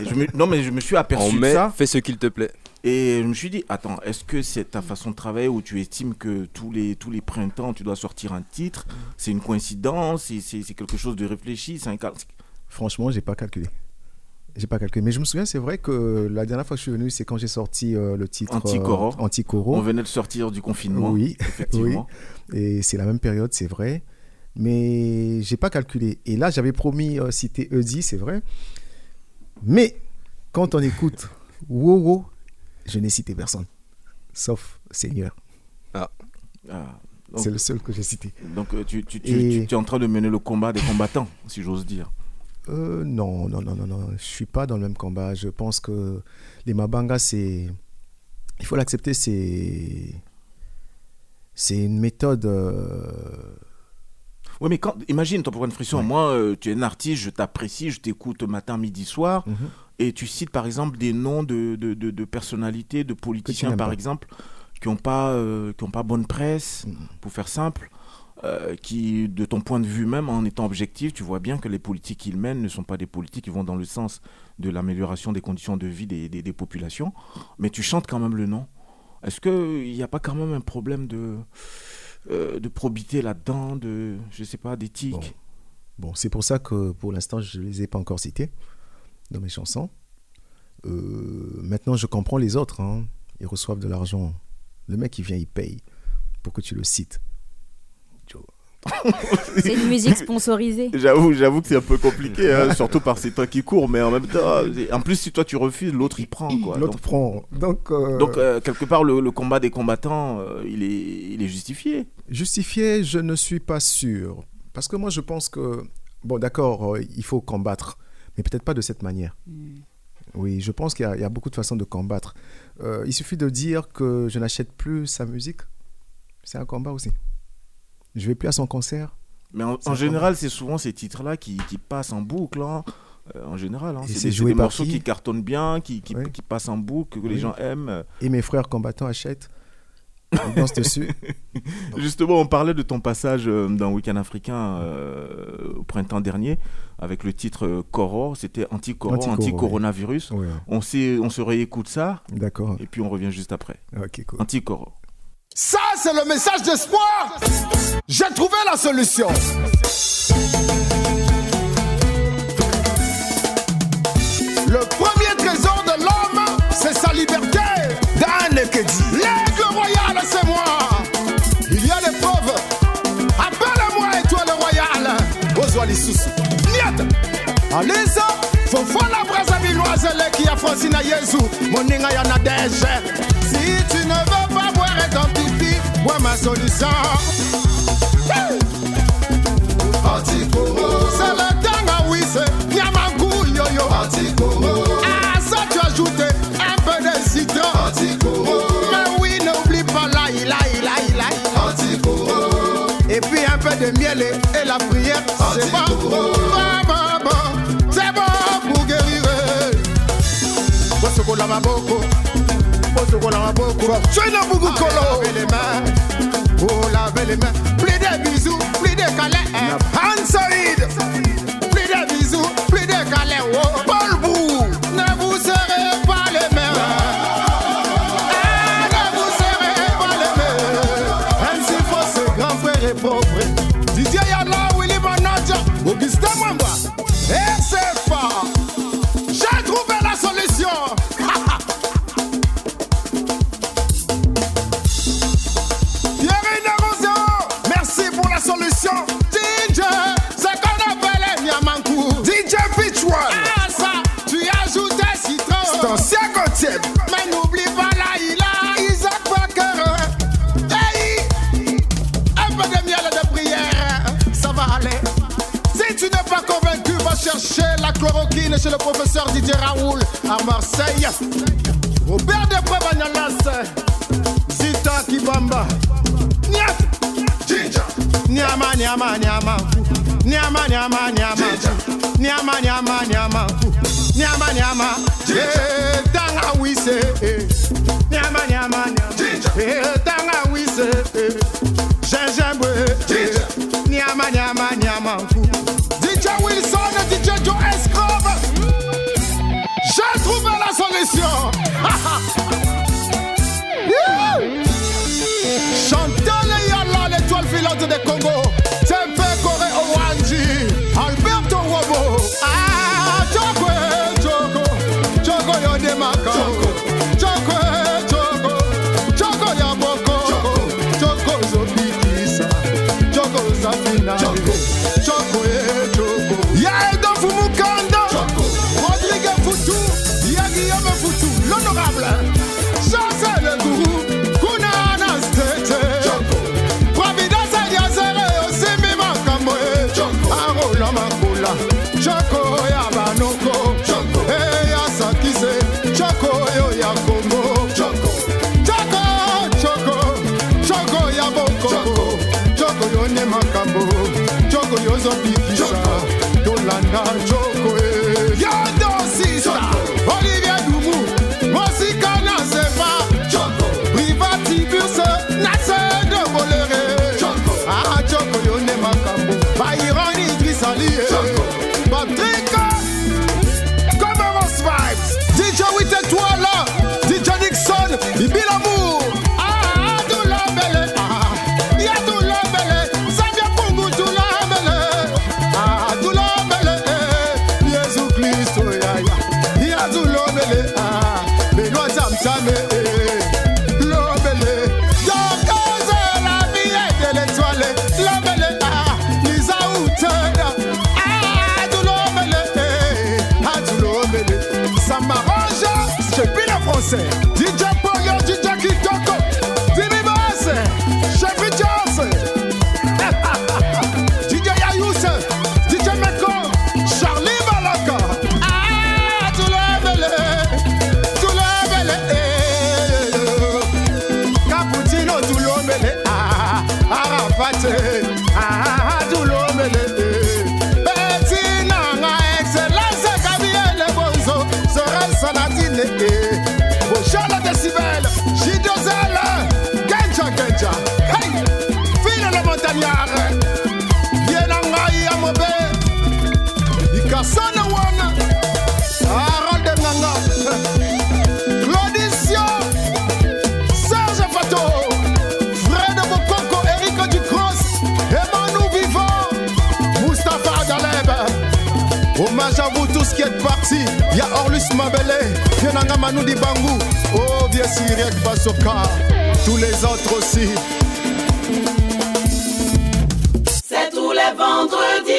Et je me- non, mais je me suis aperçu En de mai, ça. fais ce qu'il te plaît. Et je me suis dit, attends, est-ce que c'est ta façon de travailler où tu estimes que tous les, tous les printemps, tu dois sortir un titre? C'est une coïncidence C'est quelque chose de réfléchi un franchement, j'ai pas calculé. J'ai pas calculé. Mais je me souviens, c'est vrai que la dernière fois que je suis venu, c'est quand j'ai sorti euh, le titre euh, Anti-Coro. Anti-Coro. On venait de sortir du confinement. Oui, effectivement. Et c'est la même période, c'est vrai. Mais j'ai pas calculé. Et là, j'avais promis euh, citer Eudi, c'est vrai. Mais quand on écoute Wow, je n'ai cité personne. Sauf Seigneur. Ah, donc, C'est le seul que j'ai cité. donc, euh, tu, tu, tu, Et- tu- tu es en train de mener le combat des combattants, si j'ose dire. Euh, non, non, non, non, non. Je suis pas dans le même combat. Je pense que les Mabanga, c'est. Il faut l'accepter, c'est. C'est une méthode. euh, Oui, mais quand, imagine, pour une friction, Ouais. moi, euh, tu es un artiste, je t'apprécie, je t'écoute matin, midi, soir, mhm. et tu cites par exemple des noms de, de, de, de personnalités, de politiciens, par exemple, qui n'ont pas, euh, qui ont pas bonne presse, Mhm. pour faire simple, euh, qui, de ton point de vue même, en étant objectif, tu vois bien que les politiques qu'ils mènent ne sont pas des politiques qui vont dans le sens de l'amélioration des conditions de vie des, populations, mais tu chantes quand même le nom. Est-ce qu'il n'y a pas quand même un problème de, euh, de probité là-dedans, de, je sais pas, d'éthique? Bon. Bon, c'est pour ça que pour l'instant, je ne les ai pas encore cités dans mes chansons. Euh, maintenant, je comprends les autres. hein. Ils reçoivent de l'argent. Le mec, il vient, il paye pour que tu le cites. C'est une musique sponsorisée. J'avoue, j'avoue que c'est un peu compliqué, hein, surtout par ces temps qui courent, mais en même temps, en plus, si toi tu refuses, l'autre il prend. Quoi. L'autre Donc, prend. Donc, euh, donc, euh, quelque part, le, le combat des combattants, euh, il, est, il est justifié. Justifié, je ne suis pas sûr. Parce que moi, je pense que, bon, d'accord, euh, il faut combattre, mais peut-être pas de cette manière. Oui, je pense qu'il y, a- il y a beaucoup de façons de combattre. Euh, il suffit de dire que je n'achète plus sa musique. C'est un combat aussi. Je vais plus à son concert. Mais en, général, c'est souvent ces titres-là qui, qui passent en boucle. hein. Euh, en général, hein. C'est des, morceaux qui cartonnent bien, qui, qui, Oui. qui passent en boucle, que les gens aiment. Et mes frères combattants achètent. Ils dansent dessus. Justement, on parlait de ton passage euh, dans Week-end africain euh, au printemps dernier avec le titre euh, Coro, c'était anti-Coro, Anti-Coro, oui. anti-coronavirus. Ouais, On, on se réécoute ça D'accord. et puis on revient juste après. Ok, cool. Anti-Coro. Ça, c'est le message d'espoir. J'ai trouvé la solution. Le premier trésor de l'homme, c'est sa liberté. Dan L'aigle royal, c'est moi. Il y a les preuves. Appelle-moi étoile royale. Ozoa Lissoussou. Niet. Alisa. Fofo la brasa minoise, qui a Francine Yezou. Moninga yana Si tu ne veux pas ton pipi, bois ma solution. Antikoro. C'est le ah temps à wisse, Yamangou yo-yo. Antikoro. Ah, ça tu ajouté un peu de citron. Mais oui, n'oublie pas la ila ila ila. Et puis un peu de miel et, et la prière, c'est bon. C'est bon pour guérir. Bosoko la maboko. la beaucoup. Je n'ai beaucoup colo. les mains. Oh, sœur Didier Raoul à Marseille. Au Robert de Bagnalas, Zita Kibamba. Nya, Nyama, nyama, nyama. Nyama, nyama, nyama. Nyama, nyama, nyama. Nyama, nyama. Eh, tanga wise. Eh, nyama, nyama, nyama. Eh, tanga. Now of the fisher, Yolanda Merci ya Orlus Mabele, Yenanga Manu Dibangu, oh vieux Syriac Basoka, tous les autres aussi. C'est tous les vendredis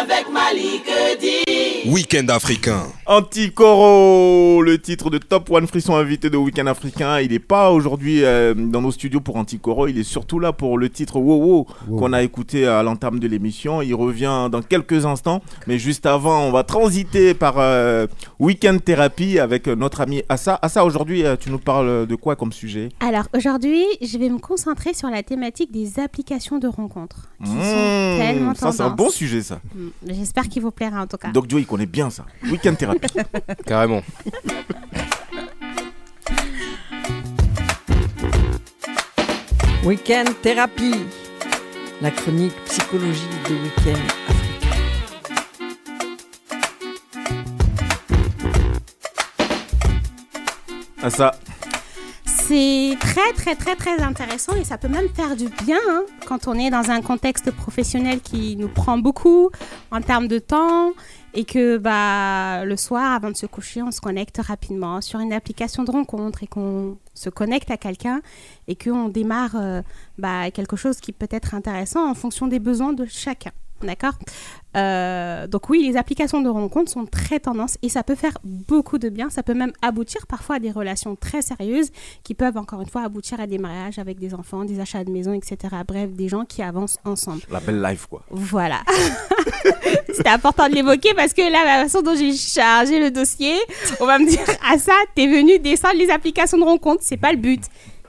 avec Malik Di. Week-end africain. Anticoro, le titre de Top One Frisson invité de Week-end Africain. Il n'est pas aujourd'hui euh, dans nos studios pour Anticoro, il est surtout là pour le titre Wow Wow Wow. qu'on a écouté à l'entame de l'émission. Il revient dans quelques instants, mais juste avant, on va transiter par euh, Week-end Thérapie avec notre ami Assa. Assa, aujourd'hui, euh, tu nous parles de quoi comme sujet? Alors aujourd'hui, je vais me concentrer sur la thématique des applications de rencontres. Qui sont Mmh, tellement Ça, c'est un bon sujet, ça. Mm, J'espère qu'il vous plaira en tout cas. Doc Joe, il connaît bien ça. Week-end Thérapie. Carrément. Week-end thérapie, la chronique psychologie de Week-end Africain. Assa, C'est très très très très intéressant et ça peut même faire du bien hein, quand on est dans un contexte professionnel qui nous prend beaucoup en termes de temps et que bah, le soir avant de se coucher on se connecte rapidement sur une application de rencontre et qu'on se connecte à quelqu'un et qu'on démarre euh, bah, quelque chose qui peut être intéressant en fonction des besoins de chacun. D'accord Euh, Donc oui, les applications de rencontre sont très tendance et ça peut faire beaucoup de bien. Ça peut même aboutir parfois à des relations très sérieuses qui peuvent encore une fois aboutir à des mariages avec des enfants, des achats de maison, etc. Bref, des gens qui avancent ensemble. la belle life, quoi. Voilà. C'était important de l'évoquer parce que là, la façon dont j'ai chargé le dossier, on va me dire Ah ça, t'es venu descendre les applications de rencontre, c'est pas le but.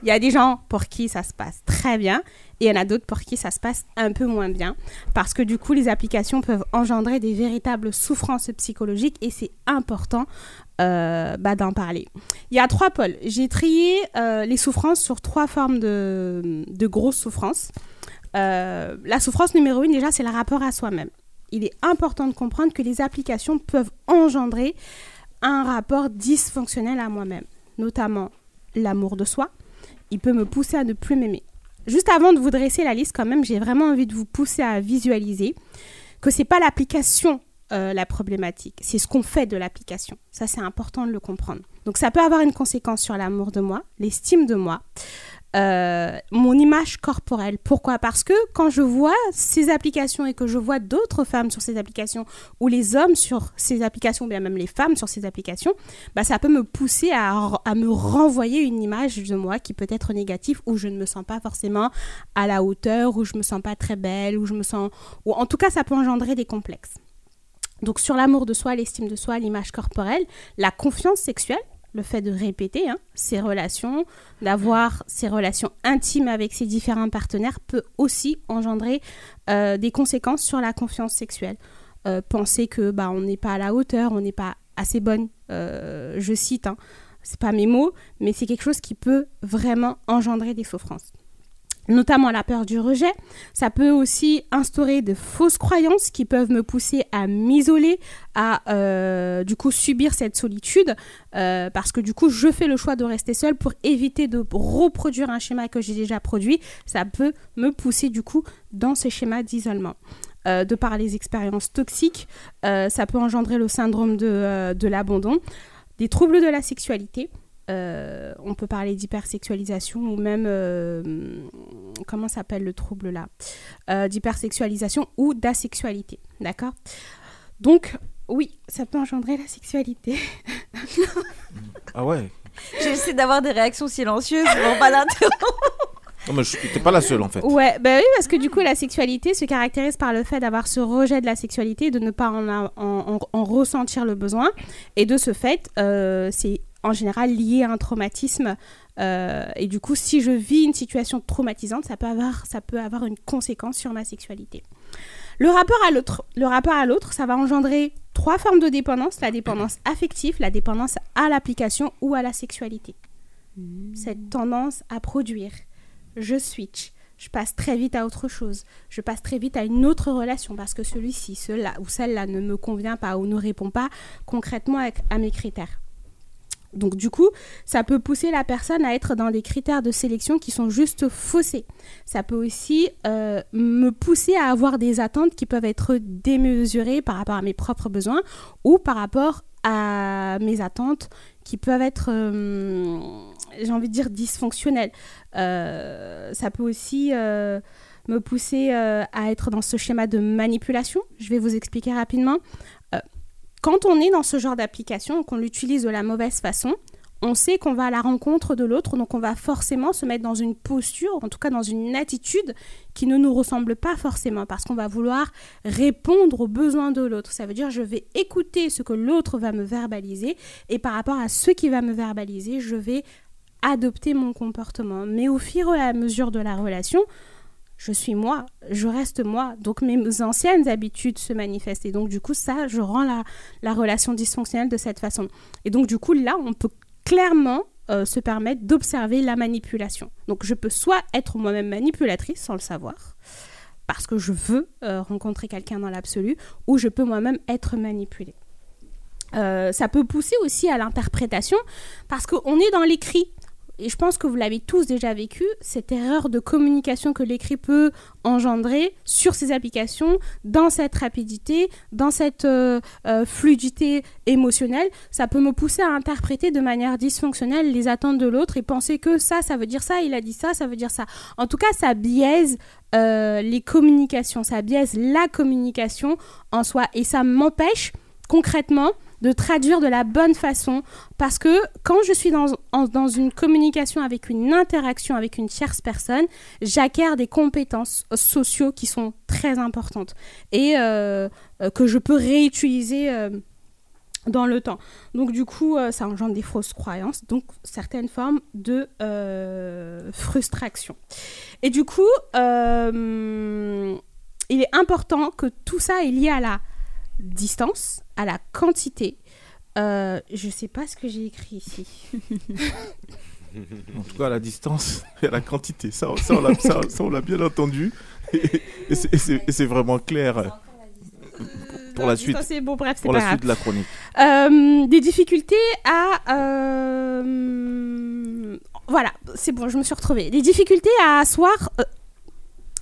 Il y a des gens pour qui ça se passe très bien et il y en a d'autres pour qui ça se passe un peu moins bien parce que du coup, les applications peuvent engendrer des véritables souffrances psychologiques et c'est important euh, bah, d'en parler. Il y a trois pôles. J'ai trié euh, les souffrances sur trois formes de, grosses souffrances. Euh, la souffrance numéro une, déjà, c'est le rapport à soi-même. Il est important de comprendre que les applications peuvent engendrer un rapport dysfonctionnel à moi-même, notamment l'amour de soi. Il peut me pousser à ne plus m'aimer. Juste avant de vous dresser la liste, quand même, j'ai vraiment envie de vous pousser à visualiser que c'est pas l'application euh, la problématique, c'est ce qu'on fait de l'application. Ça, c'est important de le comprendre. Donc, ça peut avoir une conséquence sur l'amour de moi, l'estime de moi, euh, mon image corporelle. Pourquoi? Parce que quand je vois ces applications et que je vois d'autres femmes sur ces applications ou les hommes sur ces applications, ou bien même les femmes sur ces applications, bah, ça peut me pousser à, me renvoyer une image de moi qui peut être négative où je ne me sens pas forcément à la hauteur, où je me sens pas très belle, où je me sens... ou en tout cas, ça peut engendrer des complexes. Donc sur l'amour de soi, l'estime de soi, l'image corporelle, la confiance sexuelle, le fait de répéter hein, ses relations, d'avoir ces relations intimes avec ses différents partenaires peut aussi engendrer euh, des conséquences sur la confiance sexuelle. Euh, penser que bah, on n'est pas à la hauteur, on n'est pas assez bonne, euh, je cite, hein, c'est pas mes mots, mais c'est quelque chose qui peut vraiment engendrer des souffrances notamment la peur du rejet. Ça peut aussi instaurer de fausses croyances qui peuvent me pousser à m'isoler, à euh, du coup subir cette solitude, euh, parce que du coup je fais le choix de rester seule pour éviter de reproduire un schéma que j'ai déjà produit. Ça peut me pousser du coup dans ce schéma d'isolement. Euh, de par les expériences toxiques, ça peut engendrer le syndrome de l'abandon, des troubles de la sexualité, euh, on peut parler d'hypersexualisation ou même euh, comment s'appelle le trouble là? Euh, d'hypersexualisation ou d'asexualité d'accord? Donc oui ça peut engendrer la sexualité. Ah ouais. J'essaie d'avoir des réactions silencieuses pour pas l'interrompre. Non, mais je- t'es pas la seule en fait. Ouais, bah oui, parce que du coup, la sexualité se caractérise par le fait d'avoir ce rejet de la sexualité, de ne pas en, a- en- en- en ressentir le besoin. Et de ce fait, euh, c'est en général lié à un traumatisme. euh, et du coup, si je vis une situation traumatisante, ça peut avoir, ça peut avoir une conséquence sur ma sexualité. Le rapport à l'autre, le rapport à l'autre, ça va engendrer trois formes de dépendance la dépendance affective, la dépendance à l'application ou à la sexualité. Cette tendance à produire, je switch, je passe très vite à autre chose, je passe très vite à une autre relation parce que celui-ci, cela ou celle-là ne me convient pas ou ne répond pas concrètement à, mes critères. Donc du coup, ça peut pousser la personne à être dans des critères de sélection qui sont juste faussés. Ça peut aussi euh, me pousser à avoir des attentes qui peuvent être démesurées par rapport à mes propres besoins ou par rapport à mes attentes qui peuvent être, euh, j'ai envie de dire, dysfonctionnelles. Euh, ça peut aussi euh, me pousser euh, à être dans ce schéma de manipulation. Je vais vous expliquer rapidement. Quand on est dans ce genre d'application, qu'on l'utilise de la mauvaise façon, on sait qu'on va à la rencontre de l'autre, donc on va forcément se mettre dans une posture, en tout cas dans une attitude qui ne nous ressemble pas forcément, parce qu'on va vouloir répondre aux besoins de l'autre. Ça veut dire je vais écouter ce que l'autre va me verbaliser, et par rapport à ce qui va me verbaliser, je vais adopter mon comportement. Mais au fur et à mesure de la relation, je suis moi, je reste moi. Donc mes anciennes habitudes se manifestent. Et donc du coup, ça, je rends la, la relation dysfonctionnelle de cette façon. Et donc du coup, là, on peut clairement euh, se permettre d'observer la manipulation. Donc je peux soit être moi-même manipulatrice sans le savoir, parce que je veux euh, rencontrer quelqu'un dans l'absolu, ou je peux moi-même être manipulée. Euh, ça peut pousser aussi à l'interprétation, parce qu'on est dans l'écrit et je pense que vous l'avez tous déjà vécu, cette erreur de communication que l'écrit peut engendrer sur ces applications, dans cette rapidité, dans cette euh, euh, fluidité émotionnelle, ça peut me pousser à interpréter de manière dysfonctionnelle les attentes de l'autre et penser que ça, ça veut dire ça, il a dit ça, ça veut dire ça. En tout cas, ça biaise euh, les communications, ça biaise la communication en soi et ça m'empêche concrètement de traduire de la bonne façon parce que quand je suis dans, une communication avec une interaction avec une tierce personne, j'acquiers des compétences sociaux qui sont très importantes et euh, euh, que je peux réutiliser euh, dans le temps. Donc du coup, ça engendre des fausses croyances, donc certaines formes de frustration. Et du coup, il est important que tout ça est lié à la distance, à la quantité. Euh, je sais pas ce que j'ai écrit ici. En tout cas, à la distance et à la quantité. Ça, ça, on l'a- ça- ça, on l'a bien entendu. Et, et c'est- vraiment clair pour la suite. C'est bon, bref, c'est pas la grave. suite de la chronique. Euh, des difficultés à. euh, Voilà, c'est bon, je me suis retrouvée. Des difficultés à asseoir. euh,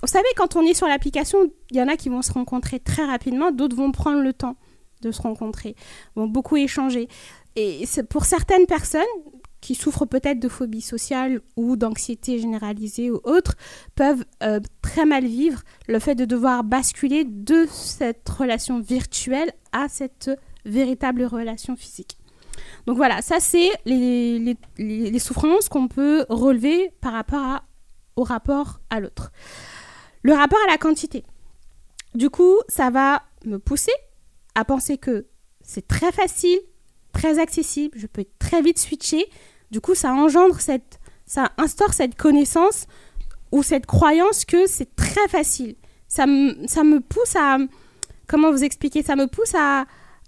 Vous savez, quand on est sur l'application, il y en a qui vont se rencontrer très rapidement, d'autres vont prendre le temps de se rencontrer, vont beaucoup échanger. Et pour certaines personnes qui souffrent peut-être de phobie sociale ou d'anxiété généralisée ou autre, peuvent euh, très mal vivre le fait de devoir basculer de cette relation virtuelle à cette véritable relation physique. Donc voilà, ça c'est les, souffrances qu'on peut relever par rapport au rapport à l'autre. Le rapport à la quantité. Du coup, ça va me pousser à penser que c'est très facile, très accessible, je peux très vite switcher. Du coup, ça engendre cette, ça instaure cette connaissance ou cette croyance que c'est très facile. Ça me, ça me pousse à, comment vous expliquer, ça me pousse à,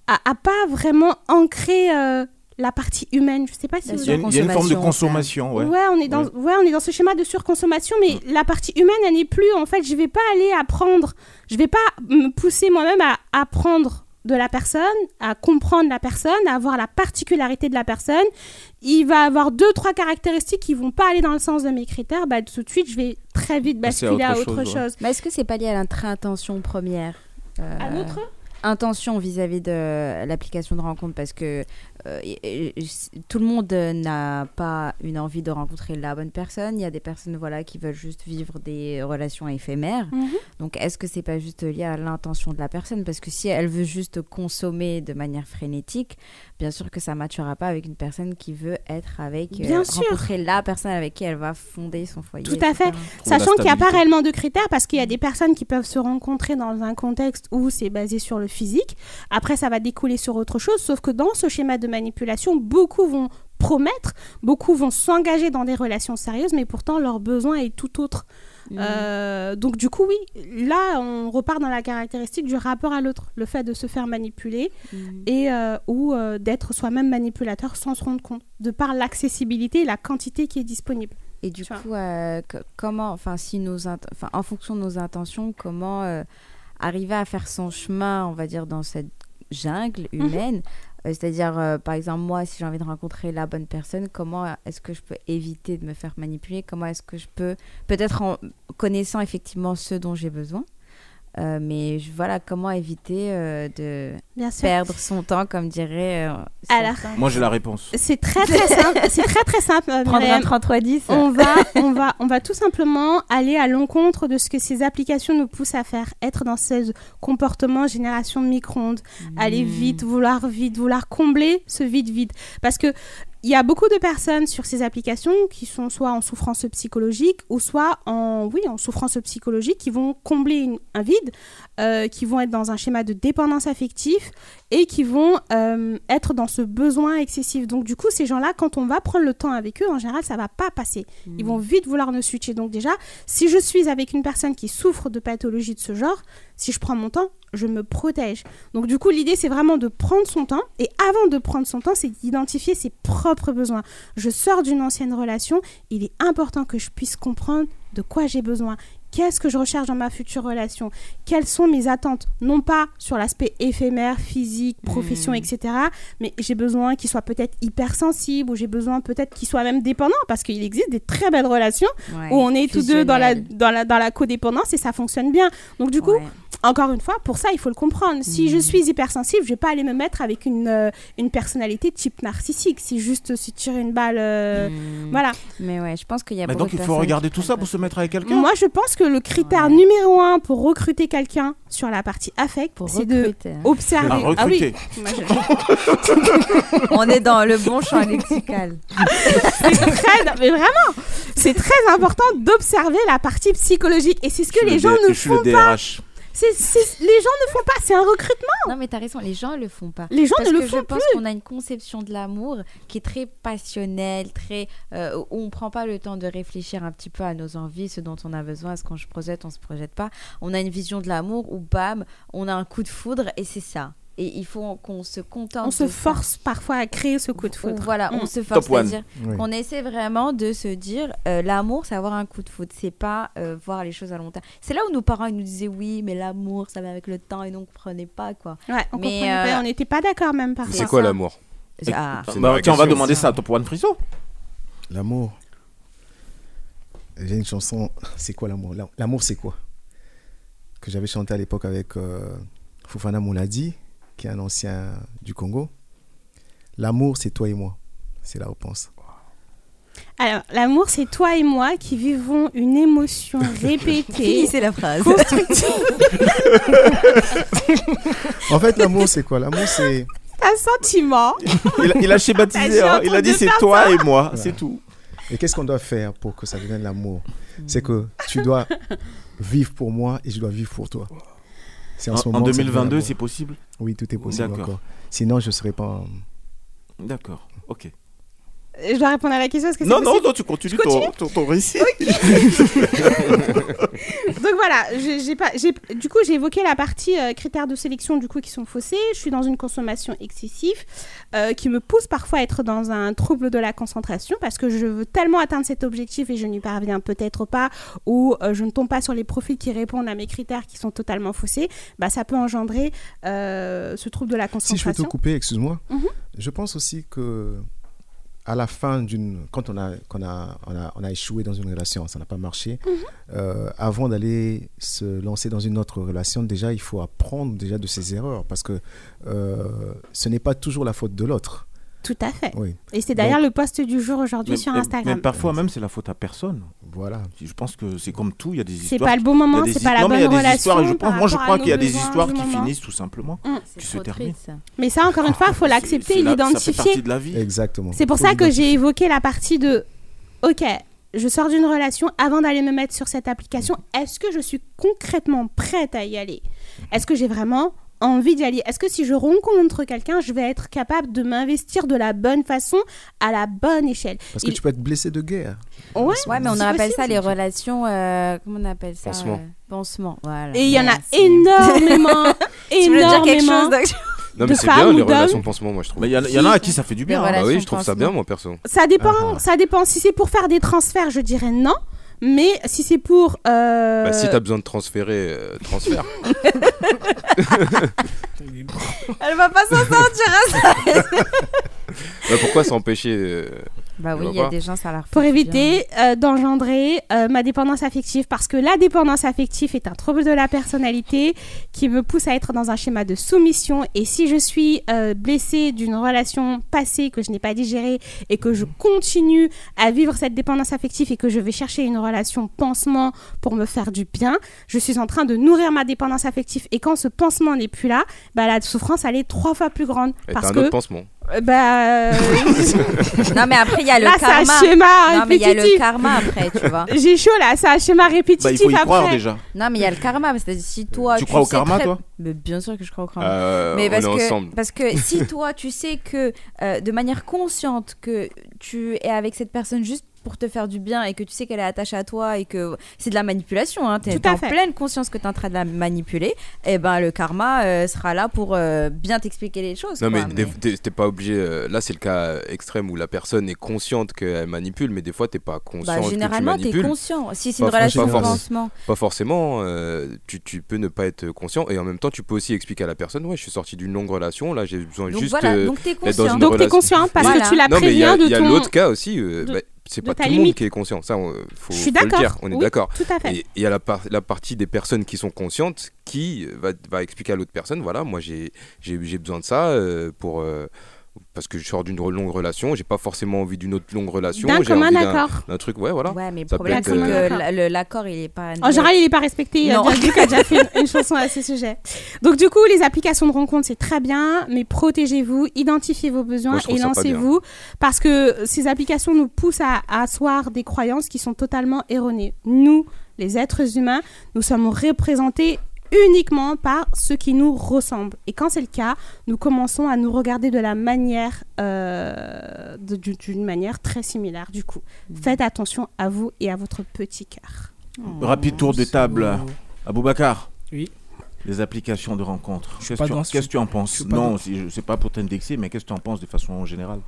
à, pas vraiment ancrer euh, la partie humaine. Je sais pas si vous Il y, a une, il y a une forme de consommation, ouais. Ouais, on est dans, ouais. on est dans ce schéma de surconsommation, mais la partie humaine, elle n'est plus. En fait, je vais pas aller apprendre, je vais pas me pousser moi-même à apprendre de la personne, à comprendre la personne, à avoir la particularité de la personne. Il va avoir deux, trois caractéristiques qui vont pas aller dans le sens de mes critères. Bah, tout de suite, je vais très vite à basculer à autre chose, chose. ouais. Mais est-ce que c'est pas lié à notre intention première euh, À notre intention vis-à-vis de l'application de rencontre? Parce que euh, et- et- tout le monde euh, n'a pas une envie de rencontrer la bonne personne. Il y a des personnes voilà qui veulent juste vivre des relations éphémères. Mhm. Donc est-ce que c'est pas juste lié à l'intention de la personne? Parce que si elle veut juste consommer de manière frénétique, bien sûr que ça ne matchera pas avec une personne qui veut être avec euh, Bien sûr. rencontrer la personne avec qui elle va fonder son foyer. Tout à fait. Sachant qu'il n'y a pas réellement de critères parce qu'il y a des personnes qui peuvent se rencontrer dans un contexte où c'est basé sur le physique. Après, ça va découler sur autre chose. Sauf que dans ce schéma de manipulation, beaucoup vont promettre, beaucoup vont s'engager dans des relations sérieuses, mais pourtant leur besoin est tout autre. Mhm. Euh, donc du coup, oui, là, on repart dans la caractéristique du rapport à l'autre, le fait de se faire manipuler Mhm. et euh, ou euh, d'être soi-même manipulateur sans se rendre compte, de par l'accessibilité et la quantité qui est disponible. Et du coup, co- comment, enfin, si nos, en fonction de nos intentions, comment arriver à faire son chemin, on va dire, dans cette jungle Mhm. humaine C'est-à-dire, euh, par exemple, moi, si j'ai envie de rencontrer la bonne personne, comment est-ce que je peux éviter de me faire manipuler? Comment est-ce que je peux, peut-être en connaissant effectivement ce dont j'ai besoin, Euh, mais je- voilà, comment éviter euh, de Bien sûr. perdre son temps, comme dirait. euh, Alors, certains. Moi, j'ai la réponse. C'est très très simple. C'est très très simple. Prendre un Myriam. 3310. On va, on va, on va tout simplement aller à l'encontre de ce que ces applications nous poussent à faire, être dans ce comportement génération de micro-ondes, aller vite, vouloir vite, vouloir combler ce vide vide, parce que il y a beaucoup de personnes sur ces applications qui sont soit en souffrance psychologique ou soit en, oui, en souffrance psychologique, qui vont combler une- un vide, euh, qui vont être dans un schéma de dépendance affective et qui vont euh, être dans ce besoin excessif. Donc du coup, ces gens-là, quand on va prendre le temps avec eux, en général, ça va pas passer. Ils vont vite vouloir nous switcher. Donc déjà, si je suis avec une personne qui souffre de pathologie de ce genre, si je prends mon temps, je me protège. Donc du coup, l'idée, c'est vraiment de prendre son temps. Et avant de prendre son temps, c'est d'identifier ses propres besoins. Je sors d'une ancienne relation, il est important que je puisse comprendre de quoi j'ai besoin. Qu'est-ce que je recherche dans ma future relation? Quelles sont mes attentes? Non pas sur l'aspect éphémère, physique, profession, Mm. etc. Mais j'ai besoin qu'il soit peut-être hypersensible ou j'ai besoin peut-être qu'il soit même dépendant parce qu'il existe des très belles relations Ouais, où on est tous deux dans la, dans, la, dans la codépendance et ça fonctionne bien. Donc du coup, Ouais. Encore une fois, pour ça, il faut le comprendre. Si je suis hypersensible, je vais pas aller me mettre avec une, euh, une personnalité type narcissique. Si juste si tirer une balle, euh, Mm. voilà. Mais ouais, je pense qu'il y a Mais donc, il faut regarder tout ça pour se mettre avec quelqu'un Moi, je pense que le critère Ouais. numéro un pour recruter quelqu'un sur la partie affect, Pour c'est de hein. observer. Ah, recruter. oui. Moi, je- On est dans le bon champ lexical. c'est très, mais vraiment, c'est très important d'observer la partie psychologique. Et c'est ce que Je les gens ne je suis font le pas. DRH. Les gens ne font pas. C'est un recrutement. Non, mais t'as raison, les gens le font pas. Les gens Parce ne que le je font pense plus. qu'on a une conception de l'amour qui est très passionnelle, très euh, où on prend pas le temps de réfléchir un petit peu à nos envies, ce dont on a besoin, est-ce qu'on se projette, on se projette pas. On a une vision de l'amour où bam, on a un coup de foudre et c'est ça. Et il faut qu'on se contente. On se force parfois à créer ce coup de Ou foudre. Voilà, on Mm. se force. C'est-à-dire Oui. qu'on essaie vraiment de se dire euh, l'amour, c'est avoir un coup de foudre. C'est pas euh, voir les choses à long terme. C'est là où nos parents ils nous disaient oui, mais l'amour, ça va avec le temps et donc on comprenait pas quoi. Ouais, on Mais, comprenait euh, pas, on n'était pas d'accord même parfois. C'est quoi l'amour Ah. Bah, tiens, on va demander ça à Top One Friso. L'amour. J'ai une chanson, c'est quoi l'amour? L'a- L'amour, c'est quoi? Que j'avais chanté à l'époque avec euh, Fofana Mouladi, qui est un ancien du Congo. L'amour, c'est toi et moi. C'est la réponse. Alors, l'amour, c'est toi et moi qui vivons une émotion répétée. Finissez la phrase. En fait, l'amour, c'est quoi? L'amour, c'est. un sentiment. Il, a- il a schématisé, hein. il a dit c'est toi et moi, c'est tout. Et qu'est-ce qu'on doit faire pour que ça devienne l'amour? C'est que tu dois vivre pour moi et je dois vivre pour toi. C'est En, ce en moment devient 2022, l'amour. c'est possible? Oui, tout est possible D'accord. encore. Sinon, je ne serais pas. en- D'accord, ok. Je dois répondre à la question. Est-ce que Non, non, non, tu continues, continue ton, ton, ton récit. Donc voilà, j'ai pas, j'ai- du coup j'ai évoqué la partie euh, critères de sélection du coup qui sont faussés. Je suis dans une consommation excessive euh, qui me pousse parfois à être dans un trouble de la concentration parce que je veux tellement atteindre cet objectif et je n'y parviens peut-être pas ou euh, je ne tombe pas sur les profils qui répondent à mes critères qui sont totalement faussés. Bah ça peut engendrer euh, ce trouble de la Si je peux te concentration. couper, excuse-moi. Mhm. Je pense aussi que à la fin d'une, quand on a, qu'on a, on a, on a échoué dans une relation, ça n'a pas marché. Mhm. euh, avant d'aller se lancer dans une autre relation, déjà il faut apprendre déjà de ses erreurs parce que euh, ce n'est pas toujours la faute de l'autre. Tout à fait. Oui. Et c'est d'ailleurs le post du jour aujourd'hui sur Instagram. Mais parfois même, c'est la faute à personne. Voilà. Je pense que c'est comme tout, il y a des C'est histoires. pas le bon moment, c'est pas la non, bonne je relation pense, moi, je crois qu'il y a des histoires qui finissent tout simplement, Mm. qui se terminent. Mais ça, encore une fois, il faut l'accepter C'est et la- Ça fait l'identifier. partie de la vie. Exactement. C'est pour ça que j'ai évoqué la partie de OK, je sors d'une relation avant d'aller me mettre sur cette application. Est-ce que je suis concrètement prête à y aller? Est-ce que j'ai vraiment envie d'y aller Est-ce que si je rencontre quelqu'un, je vais être capable de m'investir de la bonne façon, à la bonne échelle? Parce que Il- tu peux être blessé de guerre. Ouais, Ouais, mais on appelle ça les relations. euh, comment on appelle ça Pansement. euh, Pansement. Voilà. Et il y en a énormément, Tu voulais dire quelque énormément. Non, de mais c'est femmes bien ou les d'hommes. relations pansement, moi je trouve. Mais il y, en a- il y en a à qui ça fait du bien. Hein. Bah oui, je trouve ça bien, moi perso. Ça dépend, Ah, ah. ça dépend. Si c'est pour faire des transferts, je dirais non. Mais si c'est pour. euh, Bah, si t'as besoin de transférer, euh, transfère. Elle va pas s'en sortir à ça. Bah, pourquoi s'empêcher euh, Bah oui, Tu il y a vois des gens, ça leur fait pour éviter euh, d'engendrer euh, ma dépendance affective parce que la dépendance affective est un trouble de la personnalité qui me pousse à être dans un schéma de soumission. Et si je suis euh, blessée d'une relation passée que je n'ai pas digérée et que je continue à vivre cette dépendance affective et que je vais chercher une relation pansement pour me faire du bien, je suis en train de nourrir ma dépendance affective. Et quand ce pansement n'est plus là, bah, la souffrance elle est trois fois plus grande. Et parce un que autre pansement. Euh, bah, euh, Non, mais après, il y a le Là, c'est un karma. schéma non, mais il y a le karma après, tu vois. J'ai chaud là, c'est un schéma répétitif Bah, il faut y après. croire déjà. Non, mais il y a le karma. C'est-à-dire, si toi. Tu crois au sais karma, très- toi? Mais Bien sûr que je crois au karma. Euh, mais on parce est que, ensemble. parce que si toi, tu sais que euh, de manière consciente que tu es avec cette personne juste pour te faire du bien et que tu sais qu'elle est attachée à toi et que c'est de la manipulation, hein, tu Tout à en fait. pleine conscience que tu es en train de la manipuler, et ben le karma euh, sera là pour euh, bien t'expliquer les choses. Non, quoi, mais des- t'es pas obligé. euh, là, c'est le cas extrême où la personne est consciente qu'elle manipule, mais des fois, t'es pas conscient Bah, tu généralement, t'es manipules. conscient. Si c'est une relation de pansement. Pas forcément. euh, tu, tu peux ne pas être conscient et en même temps, tu peux aussi expliquer à la personne Ouais, je suis sorti d'une longue relation. Là, j'ai besoin Donc juste. voilà, euh, donc t'es conscient. une Donc t'es relation. conscient parce Voilà. que tu la Non, mais il y a, préviens de il y a ton... l'autre cas aussi. euh, de- bah, c'est pas tout le monde qui est conscient. Ça, on- faut, Je suis faut le dire. On est Oui, d'accord. tout à fait. Et il y a la, par- la partie des personnes qui sont conscientes qui va, va expliquer à l'autre personne voilà, moi j'ai besoin de ça euh, pour. euh, parce que je sors d'une longue relation, j'ai pas forcément envie d'une autre longue relation. D'un commun accord. d'un truc, ouais, voilà. Ouais, mais le problème, c'est euh, que l'accord, il est pas. En général, il n'est pas respecté. Non. bien vu qui a déjà fait une, une chanson à ce sujet. Donc, du coup, les applications de rencontre, c'est très bien, mais protégez-vous, identifiez vos besoins Moi, et lancez-vous. Parce que ces applications nous poussent à, à asseoir des croyances qui sont totalement erronées. Nous, les êtres humains, nous sommes représentés uniquement par ceux qui nous ressemblent. Et quand c'est le cas, nous commençons à nous regarder de la manière, euh, d'une manière très similaire. Du coup, faites attention à vous et à votre petit cœur. Rapide tour de table. Aboubacar. Oui. Les applications de rencontres. Qu'est-ce que tu- ce- en penses Non, je sais pas pour t'indexer, mais qu'est-ce que tu en penses de façon générale?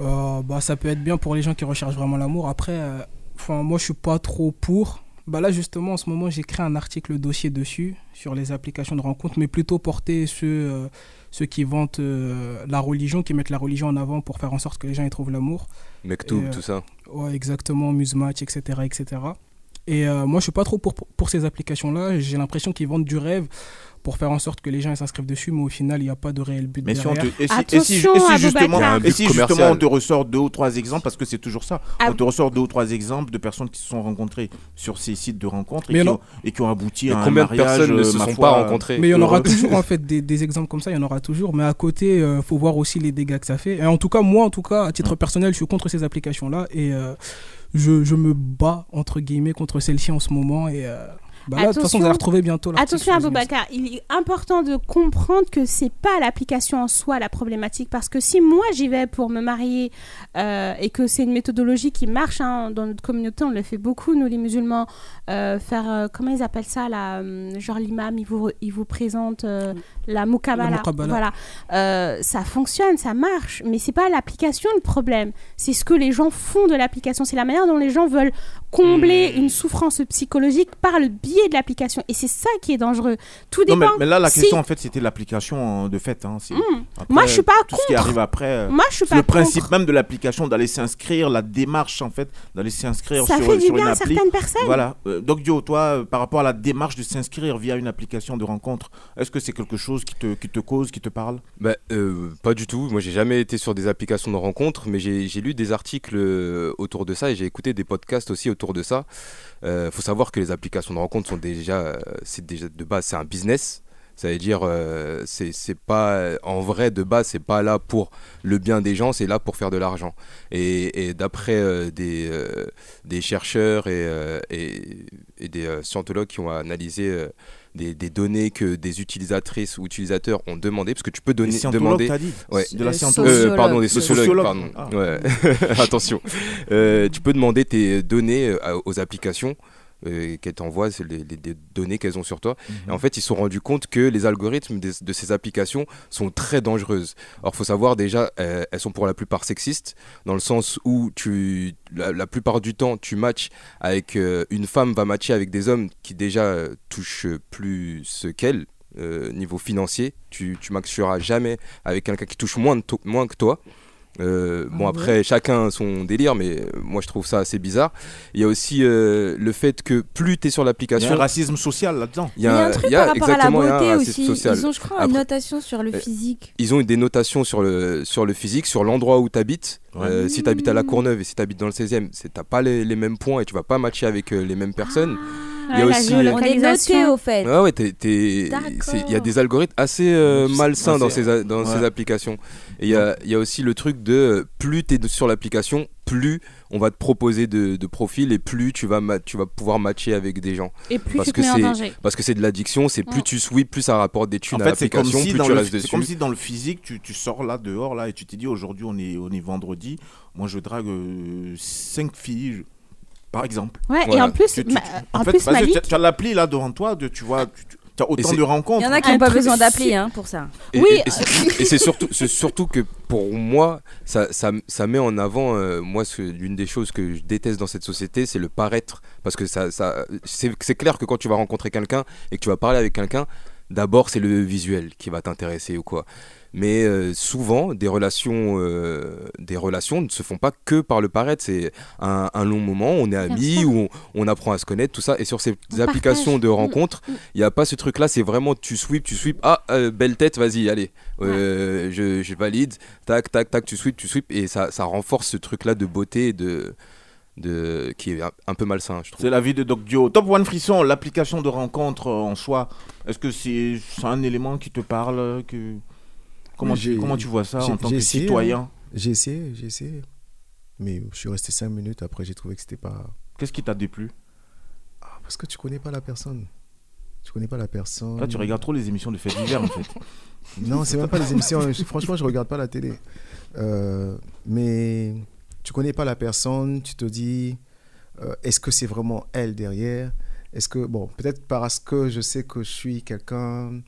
Euh, bah, ça peut être bien pour les gens qui recherchent vraiment l'amour. Après, euh, enfin, moi, je suis pas trop pour. Bah là, justement, en ce moment, j'ai créé un article dossier dessus, sur les applications de rencontres, mais plutôt porter ceux, euh, ceux qui vantent euh, la religion, qui mettent la religion en avant pour faire en sorte que les gens y trouvent l'amour. Mektoub, euh, tout ça. Ouais, exactement, Musematch, etc., etc. Et euh, moi, je suis pas trop pour, pour ces applications-là. J'ai l'impression qu'ils vendent du rêve pour faire en sorte que les gens s'inscrivent dessus, mais au final, il n'y a pas de réel but Mais si on derrière. te, et si, et si- et si justement, et si on te ressort deux ou trois exemples, parce que c'est toujours ça, Ah. on te ressort deux ou trois exemples de personnes qui se sont rencontrées sur ces sites de rencontres et, qui ont, et qui ont abouti Mais à un combien de mariage, personnes ne euh, se ma sont foi, pas euh, rencontrées Mais il y en aura heureux. toujours en fait des, des exemples comme ça, il y en aura toujours. Mais à côté, il faut voir aussi les dégâts que ça fait. Et en tout cas, moi, en tout cas, à titre personnel, je suis contre ces applications-là et euh, je, je me bats entre guillemets contre celles-ci en ce moment. Et euh, bah là, de toute façon, Attention. vous allez retrouver bientôt. Attention à Boubacar, il est important de comprendre que c'est pas l'application en soi la problématique parce que si moi j'y vais pour me marier euh, et que c'est une méthodologie qui marche hein, dans notre communauté, on le fait beaucoup nous les musulmans, euh, faire euh, comment ils appellent ça là, hum, genre l'imam il vous il vous présente euh, la mukabala, voilà, Euh, ça fonctionne, ça marche, mais c'est pas l'application le problème, c'est ce que les gens font de l'application, c'est la manière dont les gens veulent combler Hmm. une souffrance psychologique par le biais de l'application. Et c'est ça qui est dangereux. Tout Non, dépend. mais, mais là, la si- question, en fait, c'était l'application euh, de fait. hein, Hmm. Après, Moi, je suis pas Tout ce qui contre. arrive après. euh, Moi, je suis c'est pas le principe contre. même de l'application d'aller s'inscrire, la démarche, en fait, d'aller s'inscrire Ça sur, fait du sur bien une à appli. certaines personnes. Voilà. Euh, donc, Dio, toi, euh, par rapport à la démarche de s'inscrire via une application de rencontre, est-ce que c'est quelque chose qui te, cause, qui te parle? Bah, euh, pas du tout. Moi, j'ai jamais été sur des applications de rencontres, mais j'ai lu des articles euh, autour de ça et j'ai écouté des podcasts aussi autour de ça. Euh, faut savoir que les applications de rencontres sont déjà, c'est déjà de base, c'est un business. Ça veut dire, euh, c'est pas en vrai de base, c'est pas là pour le bien des gens, c'est là pour faire de l'argent. Et, et d'après euh, des, euh, des chercheurs et, euh, et, et des euh, scientologues qui ont analysé euh, des, des données que des utilisatrices ou utilisateurs ont demandé, parce que tu peux donner, Des scientologues, demander. t'as dit? Ouais. De la Euh, scientologie Euh, pardon, des sociologues, sociologues. pardon. Ah. Ouais. Attention. Euh, tu peux demander tes données aux applications euh, qu'elles t'envoient, c'est les, les- les données qu'elles ont sur toi. Mhm. Et en fait, ils se sont rendus compte que les algorithmes de ces applications sont très dangereuses. Alors, faut savoir déjà, euh, elles sont pour la plupart sexistes, dans le sens où tu, la, la plupart du temps, tu matches avec euh, une femme va matcher avec des hommes qui déjà touchent plus qu'elle. niveau financier, tu, tu matcheras jamais avec quelqu'un qui touche moins, de moins que toi. Euh, bon Ah après chacun son délire mais moi je trouve ça assez bizarre. Il y a aussi euh, le fait que plus tu es sur Il y l'application, a un racisme social là-dedans. il y a, un truc il y a par rapport à la beauté aussi. social. Ils ont, je crois, une Après- notation sur le Euh, physique. ils ont des notations sur le, sur le physique, sur l'endroit où tu habites. Ouais. si tu habites à La Courneuve et si tu habites dans le 16e, tu n'as pas les, les mêmes points et tu vas pas matcher avec euh, les mêmes personnes. Ouais, la On est noté au fait. Ouais, il y a des algorithmes assez euh, malsains dans, ces, a- dans ouais. ces applications. Et il y a, il y a aussi le truc de euh, plus tu es sur l'application, plus on va te proposer de, de profils et plus tu vas, ma- tu vas pouvoir matcher avec des gens. Et plus parce tu te que mets en c'est danger. parce que c'est de l'addiction, c'est plus tu sweeps, plus ça rapporte des thunes En à fait, c'est comme, l'application, si plus dans tu le, restes c'est comme si dans le physique, tu, tu sors là, dehors, là, et tu t'es dit aujourd'hui, on est, on est vendredi. Moi, je drague 5 filles, je- par exemple. Ouais, et en plus, Tu- tu- ma- en en fait, plus parce que Malik, tu as- tu as l'appli là devant toi, de, tu vois, tu, tu as autant de rencontres. Il y en a qui n'ont pas besoin d'appli hein, pour ça. Et, Oui, et- et c'est- surtout, surtout que pour moi, ça, ça, ça met en avant, euh, moi, ce- l'une des choses que je déteste dans cette société, c'est le paraître. Parce que ça, ça, c'est c'est clair que quand tu vas rencontrer quelqu'un et que tu vas parler avec quelqu'un, d'abord c'est le visuel qui va t'intéresser ou quoi. Mais euh, souvent, des relations, euh, des relations ne se font pas que par le paraître. C'est un, un long moment, on est amis, où on, on apprend à se connaître, tout ça. Et sur ces On applications partage. de Mm, rencontres, mm. il n'y a pas ce truc-là. C'est vraiment tu sweeps, tu sweeps. Ah, euh, belle tête, vas-y, allez. Euh, je, je valide. Tac, tac, tac, tu sweeps, tu sweeps. Et ça, ça renforce ce truc-là de beauté et de, de, qui est un, peu malsain, je trouve. C'est la vie de Doc Dio. Top One Frisson, l'application de rencontre en soi, est-ce que c'est c'est un élément qui te parle que... comment, tu, j'ai- comment tu vois ça en tant que essayé, citoyen hein. J'ai essayé, j'ai essayé. Mais je suis resté 5 minutes, après j'ai trouvé que c'était pas... Qu'est-ce qui t'a déplu? Ah, parce que tu connais pas la personne. Tu connais pas la personne. Là, tu regardes trop les émissions de faits divers en fait. Non, c'est même pas les émissions. Franchement, je regarde pas la télé. Euh, mais tu connais pas la personne, tu te dis, euh, est-ce que c'est vraiment elle derrière? Est-ce que, bon, peut-être parce que je sais que je suis quelqu'un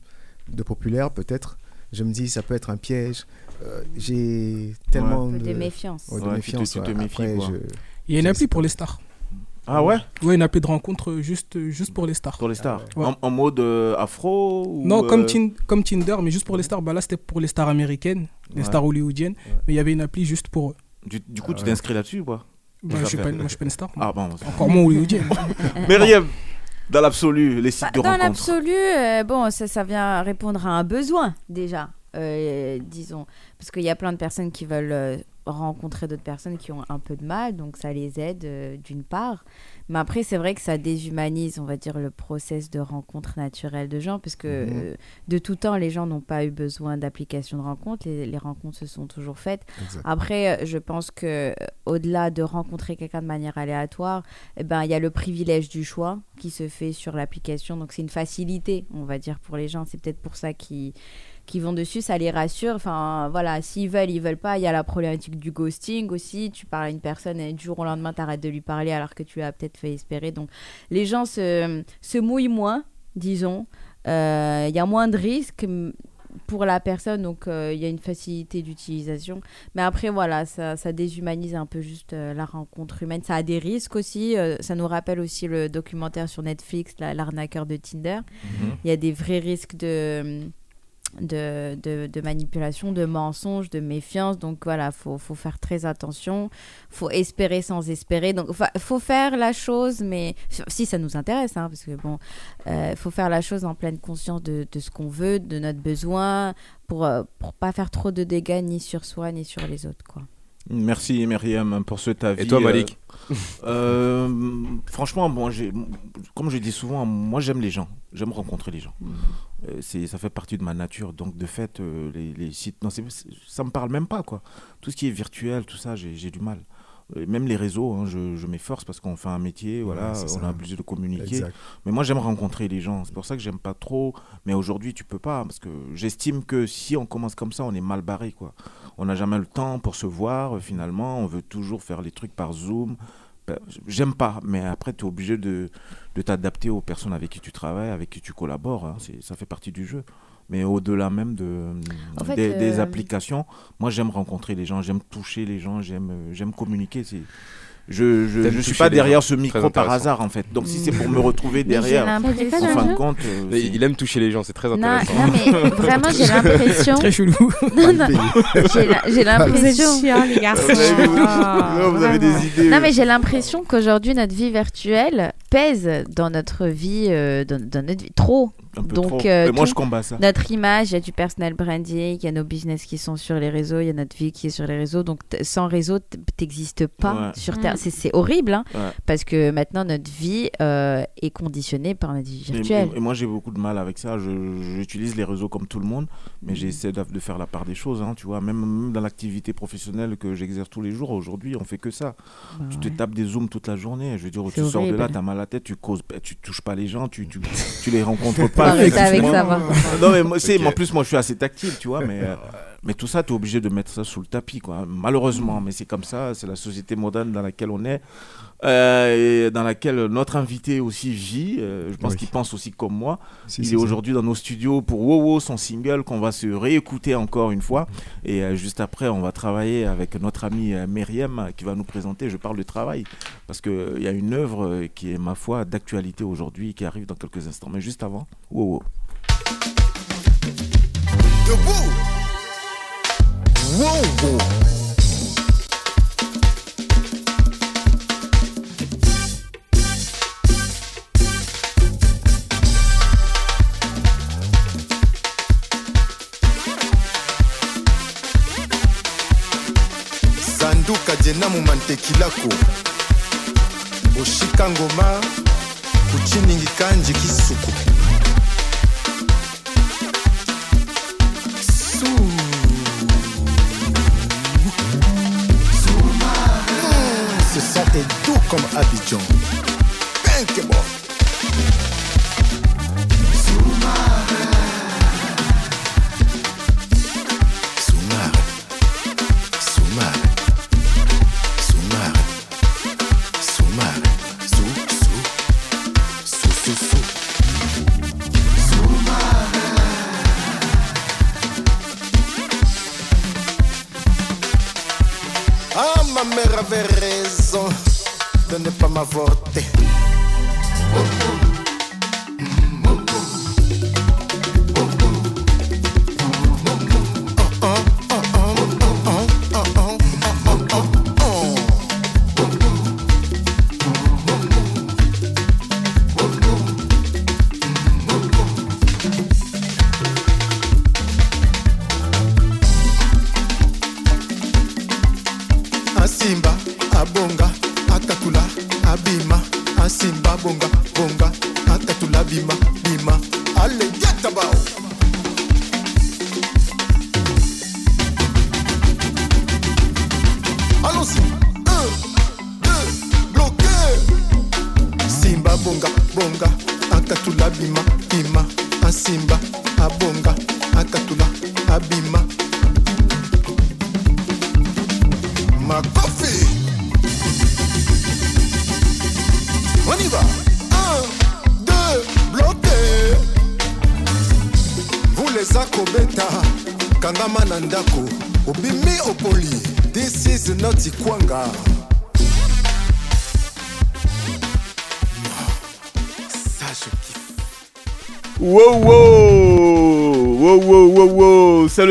de populaire, peut-être, je me dis, ça peut être un piège. Euh, J'ai tellement de de méfiance. Ouais, de Ouais, tu te- méfiance. tu te ouais. méfies, Après, quoi. je- Il y a une appli pour les stars. Ah ouais? Ouais, une appli de rencontre juste, juste pour les stars. Pour les stars Ouais. en, en mode euh, afro ou, Non, comme, euh, Tin- comme Tinder, mais juste pour les stars. Bah là, c'était pour les stars américaines, les Ouais. stars hollywoodiennes. Mais il y avait une appli juste pour eux. Du, du coup, Ah tu ouais. t'inscris là-dessus ou pas? Bah, je suis pas, moi, je suis pas une star. moi. Ah bon. Encore moins hollywoodienne. Myriam, dans l'absolu, les sites Bah, de dans rencontre. l'absolu, euh, bon, ça, ça vient répondre à un besoin déjà, euh, disons, parce qu'il y a plein de personnes qui veulent euh, rencontrer d'autres personnes qui ont un peu de mal, donc ça les aide euh, d'une part. Mais après, c'est vrai que ça déshumanise, on va dire, le process de rencontre naturelle de gens, parce que Mhm. euh, de tout temps, les gens n'ont pas eu besoin d'applications de rencontre, les, les rencontres se sont toujours faites. Après, je pense que au-delà de rencontrer quelqu'un de manière aléatoire, eh ben il y a le privilège du choix qui se fait sur l'application. Donc c'est une facilité, on va dire pour les gens. C'est peut-être pour ça qu'ils qui vont dessus, ça les rassure. Enfin voilà, s'ils veulent, ils veulent pas. Il y a la problématique du ghosting aussi. Tu parles à une personne et du jour au lendemain, t'arrêtes de lui parler alors que tu l'as peut-être fait espérer. Donc les gens se, se mouillent moins, disons. Euh, Il y a moins de risques pour la personne, donc euh, il y a une facilité d'utilisation. Mais après, voilà, ça, ça déshumanise un peu juste euh, la rencontre humaine. Ça a des risques aussi. euh, ça nous rappelle aussi le documentaire sur Netflix, la- l'arnaqueur de Tinder. Mhm. Il y a des vrais risques de, de, de, de manipulation, de mensonge, de méfiance. Donc voilà, faut, faut faire très attention. faut espérer sans espérer. Donc faut faire la chose, mais si ça nous intéresse, hein, parce que bon, il faut faire la chose en pleine conscience de, de ce qu'on veut, de notre besoin, pour, euh, pour pas faire trop de dégâts ni sur soi ni sur les autres. Quoi. Merci Myriam pour cet avis. Et toi, Malik Euh, euh, Franchement, bon, comme je dis souvent, moi j'aime les gens. J'aime rencontrer les gens. Euh, c'est, ça fait partie de ma nature. Donc de fait, les, les sites, non, ça me parle même pas quoi. Tout ce qui est virtuel, tout ça, j'ai du mal. Même les réseaux, hein, je, je m'efforce parce qu'on fait un métier, voilà, on a obligé de communiquer. Exact. Mais moi, j'aime rencontrer les gens. C'est pour ça que j'aime pas trop. Mais aujourd'hui, tu peux pas. Parce que j'estime que si on commence comme ça, on est mal barré. Quoi. On n'a jamais le temps pour se voir. Finalement, on veut toujours faire les trucs par Zoom. Ben, J'aime pas. Mais après, tu es obligé de, de t'adapter aux personnes avec qui tu travailles, avec qui tu collabores. hein. Ça fait partie du jeu. Mais au-delà même de, En fait, des, des euh, applications, moi, j'aime rencontrer les gens. J'aime toucher les gens. J'aime euh, j'aime communiquer. C'est je, je, je suis pas derrière gens. ce micro par hasard en fait. Donc si c'est pour me retrouver derrière, en fin de compte, euh, il aime toucher les gens, c'est très intéressant. non, mais vraiment, j'ai l'impression. Très chelou. Non, non, j'ai l'impression. les garçons. Vous non, vous avez des vraiment. idées. Non, mais j'ai l'impression qu'aujourd'hui, notre vie virtuelle pèse dans notre vie, euh, dans, dans notre vie trop. Un peu Donc, trop. euh, Mais moi, tout- je combats ça. Notre image, il y a du personal branding, il y a nos business qui sont sur les réseaux, il y a notre vie qui est sur les réseaux. Donc, sans réseau, t'existes pas Ouais. sur Mm. Terre. C'est- C'est horrible, hein, Ouais. parce que maintenant, notre vie euh, est conditionnée par notre vie Et- virtuelle. Et, et moi, j'ai beaucoup de mal avec ça. Je- J'utilise les réseaux comme tout le monde, mais j'essaie de, de faire la part des choses. hein, tu vois, même, même dans l'activité professionnelle que j'exerce tous les jours, aujourd'hui, on fait que ça. Bah tu te tapes des zooms toute la journée. Je veux dire, tu sors de là, t'as mal à la tête, tu causes, tu touches pas les gens, tu, tu, tu les rencontres pas. arrêter avec physiquement. ça, va. Non, mais moi, en plus, moi, je suis assez tactile, tu vois, mais. euh, Mais tout ça, tu es obligé de mettre ça sous le tapis, quoi. Malheureusement, mais c'est comme ça, c'est la société moderne dans laquelle on est, euh, et dans laquelle notre invité aussi vit. euh, je pense Oui. qu'il pense aussi comme moi. Si, Il si, est si. aujourd'hui dans nos studios pour Wowo, son single, qu'on va se réécouter encore une fois. Et euh, juste après, on va travailler avec notre amie Myriam euh, qui va nous présenter. Je parle de travail parce qu'il y a une œuvre qui est, ma foi, d'actualité aujourd'hui qui arrive dans quelques instants. Mais juste avant, Wowo. Debout. Wow, wow. Sanduka jenamu mantekilako boshika ngoma kuchiningi kanji kisuku Sou. Ce est doux comme Abidjan.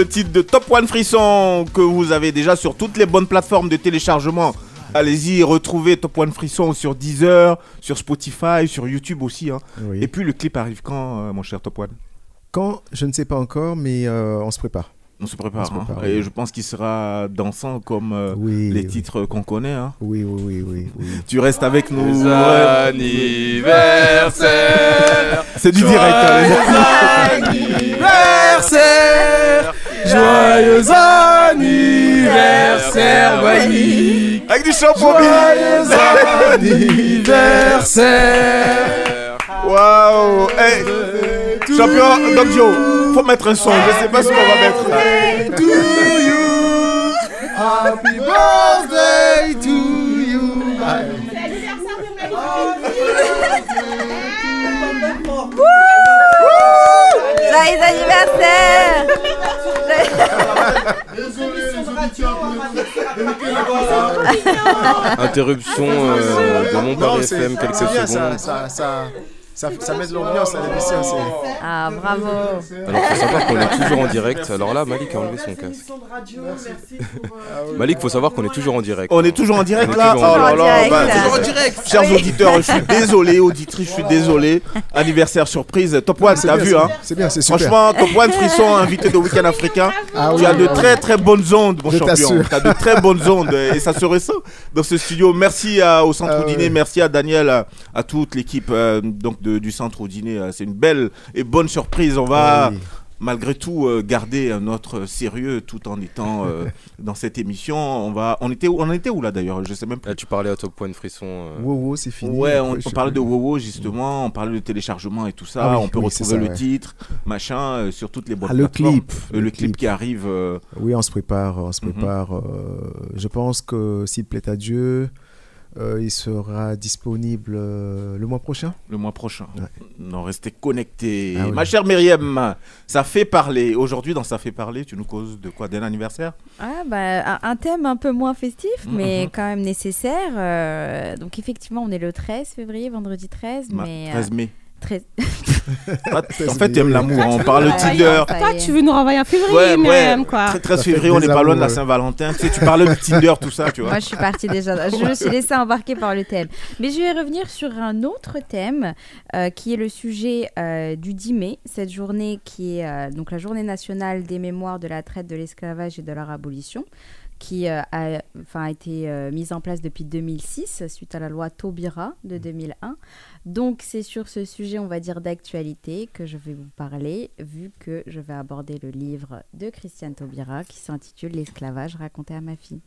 Titre de Top One Frisson que vous avez déjà sur toutes les bonnes plateformes de téléchargement. Allez-y, retrouvez Top One Frisson sur Deezer, sur Spotify, sur YouTube aussi. hein. Oui. Et puis le clip arrive quand, euh, mon cher Top One? Quand? Je ne sais pas encore, mais euh, on se prépare. On se prépare. On se prépare, hein. oui. Et je pense qu'il sera dansant comme euh, Oui, les oui. titres qu'on connaît. hein. Oui, oui, oui, oui. oui. Tu restes avec nous. Anniversaire C'est du direct. hein, les gars. Joyeux anniversaire Monique Avec du shampoing. anniversaire Waouh hey. Champion Doc Joe, faut mettre un son, je sais pas ce qu'on va mettre. Happy birthday to Joyeux anniversaire. Interruption euh, de mon Non, Paris c'est- FM, quelques secondes. Ça, ça, ça, ça, ça met de l'ambiance à l'émission. c'est- Ah, bravo. Alors, faut savoir qu'on est toujours en direct. Alors là, Malik a enlevé son casque. Malik, faut savoir qu'on est toujours en direct. On est toujours en direct là Oh là direct. là, bah, Toujours en direct. Chers auditeurs, je suis désolé, auditrice, je suis désolé. Anniversaire surprise. Top One, C'est t'as vu c'est hein? bien, c'est bien, c'est super. Franchement, Top One Frisson, invité de Week-end africain. Ah tu as de ah très très bonnes ondes, mon Je champion. t'assure. Tu as de très bonnes ondes et ça se ressent dans ce studio. Merci à- au Centre Ah oui. merci à Daniel, à, toute l'équipe euh, donc de- du Centre Audiné. Euh, C'est une belle et bonne surprise. On va Ah oui. malgré tout euh, garder notre sérieux tout en étant euh, dans cette émission. On va, on était où, on était où là d'ailleurs? Je sais même plus. Là, tu parlais à Top Point Frisson. euh, Wow, wow, c'est fini. Ouais, on, parlait de Wowo justement, on parlait de téléchargement et tout ça. Ah oui, on peut oui, retrouver ça, le ouais. titre, machin, euh, sur toutes les bonnes Ah, le clip. Euh, le, Le clip clip. qui arrive. euh, Oui, on se prépare, on se Mhm. prépare. euh, je pense que s'il plaît à Dieu, euh, il sera disponible euh, le mois prochain? le mois prochain. Non, restez connectés. Ah oui. Ma chère Myriam, ça fait parler. Aujourd'hui, dans Ça fait parler, tu nous causes de quoi? D'un anniversaire? Ah, bah, un, thème un peu moins festif, mais Mhm. quand même nécessaire. euh, donc, effectivement, on est le 13 février, vendredi 13. Ma- mais, 13 euh, mai. 13 Ah, en fait, tu aimes l'amour. hein. On parle de Tinder. Toi, tu veux nous renvoyer en février, Ouais, même, ouais. quoi. 13, 13 Ça fait février, on n'est pas loin de la. Saint-Valentin. Tu sais, tu parles de Tinder, tout ça, tu vois. Moi, je suis partie déjà. Je me suis laissée embarquer par le thème. Mais je vais revenir sur un autre thème euh, qui est le sujet euh, du 10 mai, cette journée qui est euh, donc la journée nationale des mémoires de la traite, de l'esclavage et de leur abolition qui euh, a, enfin, a été euh, mise en place depuis 2006 suite à la loi Taubira de 2001. Donc c'est sur ce sujet, on va dire, d'actualité que je vais vous parler, vu que je vais aborder le livre de Christiane Taubira qui s'intitule L'esclavage raconté à ma fille.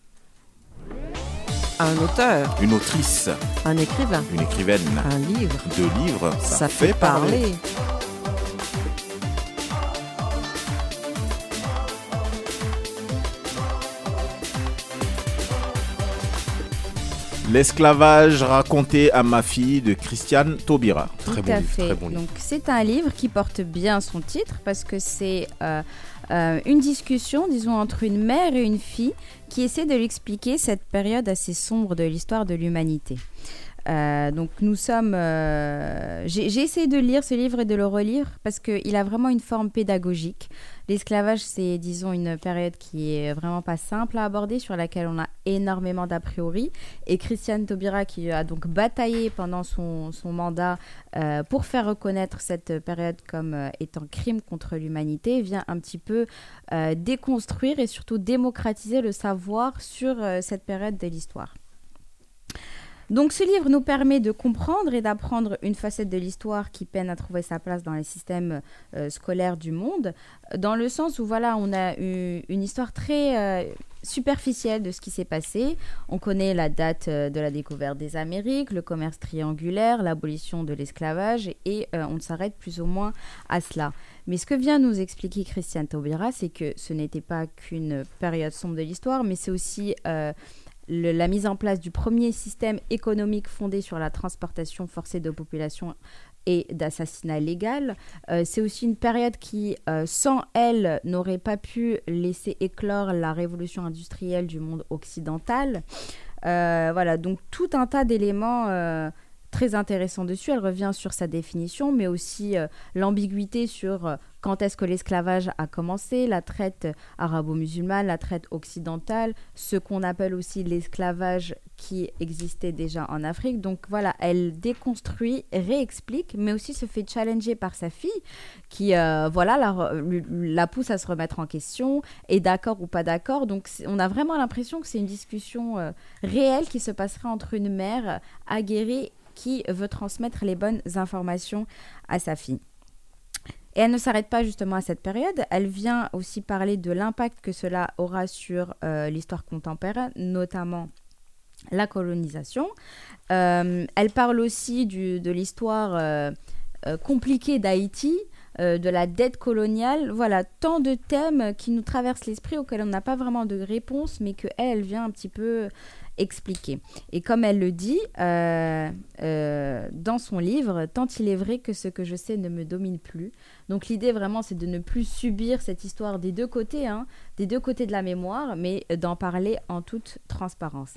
Un auteur, Une autrice, un écrivain, une écrivaine, un livre. deux livres, ça, Ça fait parler. L'esclavage raconté à ma fille de Christiane Taubira. Tout Très bon à livre, fait. très bon livre. Donc c'est un livre qui porte bien son titre parce que c'est euh, euh, une discussion, disons, entre une mère et une fille qui essaie de lui expliquer cette période assez sombre de l'histoire de l'humanité. Euh, donc nous sommes... euh, J'ai essayé de lire ce livre et de le relire parce qu'il a vraiment une forme pédagogique. L'esclavage, c'est, disons, une période qui est vraiment pas simple à aborder, sur laquelle on a énormément d'a priori. Et Christiane Taubira, qui a donc bataillé pendant son, mandat euh, pour faire reconnaître cette période comme étant crime contre l'humanité, vient un petit peu déconstruire et surtout démocratiser le savoir sur cette période de l'histoire. Donc ce livre nous permet de comprendre et d'apprendre une facette de l'histoire qui peine à trouver sa place dans les systèmes euh, scolaires du monde, dans le sens où voilà, on a eu une histoire très euh, superficielle de ce qui s'est passé. On connaît la date euh, de la découverte des Amériques, le commerce triangulaire, l'abolition de l'esclavage, et on s'arrête plus ou moins à cela. Mais ce que vient nous expliquer Christiane Taubira, c'est que ce n'était pas qu'une période sombre de l'histoire, mais c'est aussi la mise en place du premier système économique fondé sur la transportation forcée de population et d'assassinat légal. Euh, c'est aussi une période qui, euh, sans elle, n'aurait pas pu laisser éclore la révolution industrielle du monde occidental. Euh, voilà, donc tout un tas d'éléments euh, très intéressants dessus. Elle revient sur sa définition, mais aussi euh, l'ambiguïté sur euh, quand est-ce que l'esclavage a commencé, la traite arabo-musulmane, la traite occidentale, ce qu'on appelle aussi l'esclavage qui existait déjà en Afrique. Donc voilà, elle déconstruit, réexplique, mais aussi se fait challenger par sa fille qui, euh, voilà, la, la pousse à se remettre en question, est d'accord ou pas d'accord. Donc on a vraiment l'impression que c'est une discussion réelle qui se passerait entre une mère aguerrie qui veut transmettre les bonnes informations à sa fille. Et elle ne s'arrête pas justement à cette période, elle vient aussi parler de l'impact que cela aura sur euh, l'histoire contemporaine, notamment la colonisation. Euh, elle parle aussi de l'histoire euh, compliquée d'Haïti, de la dette coloniale. Voilà, tant de thèmes qui nous traversent l'esprit auxquels on n'a pas vraiment de réponse, mais que elle, elle vient un petit peu expliquer. Et comme elle le dit euh, euh, dans son livre, tant il est vrai que ce que je sais ne me domine plus. Donc l'idée vraiment, c'est de ne plus subir cette histoire des deux côtés, hein, des deux côtés de la mémoire, mais d'en parler en toute transparence.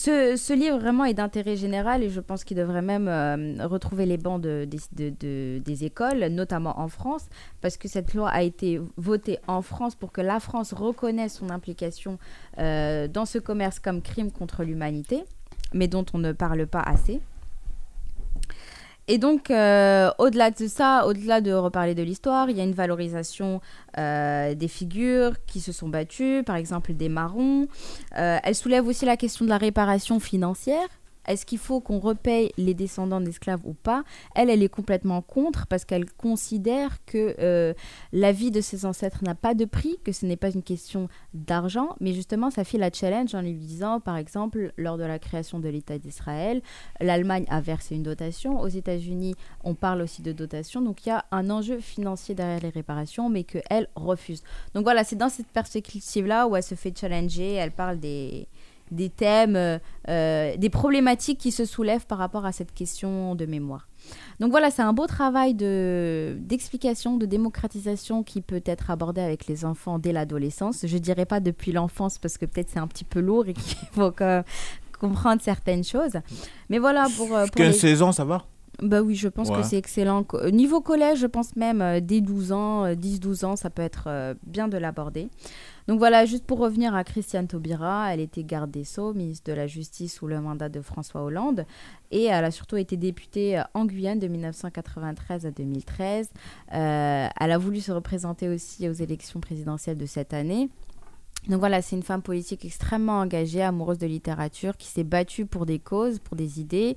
Ce, livre vraiment est d'intérêt général et je pense qu'il devrait même euh, retrouver les bancs de- des- de- de- des écoles, notamment en France, parce que cette loi a été votée en France pour que la France reconnaisse son implication euh, dans ce commerce comme crime contre l'humanité, mais dont on ne parle pas assez. Et donc, euh, au-delà de ça, au-delà de reparler de l'histoire, il y a une valorisation euh, des figures qui se sont battues, par exemple des marrons. Euh, elle soulève aussi la question de la réparation financière. Est-ce qu'il faut qu'on repaye les descendants d'esclaves ou pas? Elle, elle est complètement contre parce qu'elle considère que euh, la vie de ses ancêtres n'a pas de prix, que ce n'est pas une question d'argent, mais justement, sa fille la challenge en lui disant, par exemple, lors de la création de l'État d'Israël, l'Allemagne a versé une dotation, aux États-Unis, on parle aussi de dotation, donc il y a un enjeu financier derrière les réparations, mais qu'elle refuse. Donc voilà, c'est dans cette perspective-là où elle se fait challenger, elle parle des des thèmes, euh, euh, des problématiques qui se soulèvent par rapport à cette question de mémoire. Donc voilà, c'est un beau travail de d'explication, de démocratisation qui peut être abordé avec les enfants dès l'adolescence. Je dirais pas depuis l'enfance parce que peut-être c'est un petit peu lourd et qu'il faut comprendre certaines choses. Mais voilà pour, euh, pour 15-16 ans, ça va bah oui, je pense Ouais. que c'est excellent. Niveau collège, je pense même dès 12 ans, euh, 10-12 ans, ça peut être bien de l'aborder. Donc voilà, juste pour revenir à Christiane Taubira, elle était garde des Sceaux, ministre de la Justice sous le mandat de François Hollande, et elle a surtout été députée euh, en Guyane de 1993 à 2013. Euh, elle a voulu se représenter aussi aux élections présidentielles de cette année. Donc voilà, c'est une femme politique extrêmement engagée, amoureuse de littérature, qui s'est battue pour des causes, pour des idées.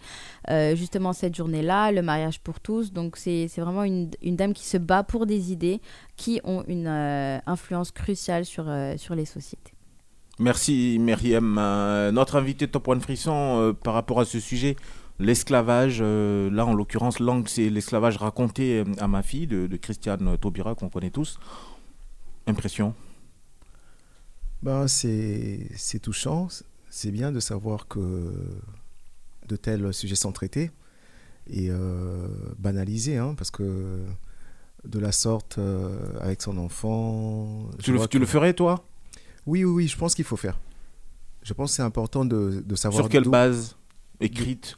Euh, justement, cette journée-là, le mariage pour tous. Donc c'est vraiment une, une dame qui se bat pour des idées qui ont une euh, influence cruciale sur, euh, sur les sociétés. Merci Myriam. Notre invité Top One Frisson par rapport à ce sujet, l'esclavage, là en l'occurrence, c'est l'esclavage raconté à ma fille de Christiane Taubira qu'on connaît tous. Impression? Ben, c'est c'est touchant. C'est bien de savoir que de tels sujets sont traités et euh, banalisés, hein, parce que de la sorte, euh, avec son enfant. Tu le, tu le ferais toi? Oui, oui, oui, je pense qu'il faut faire. Je pense que c'est important de, de savoir. Sur quelle base écrite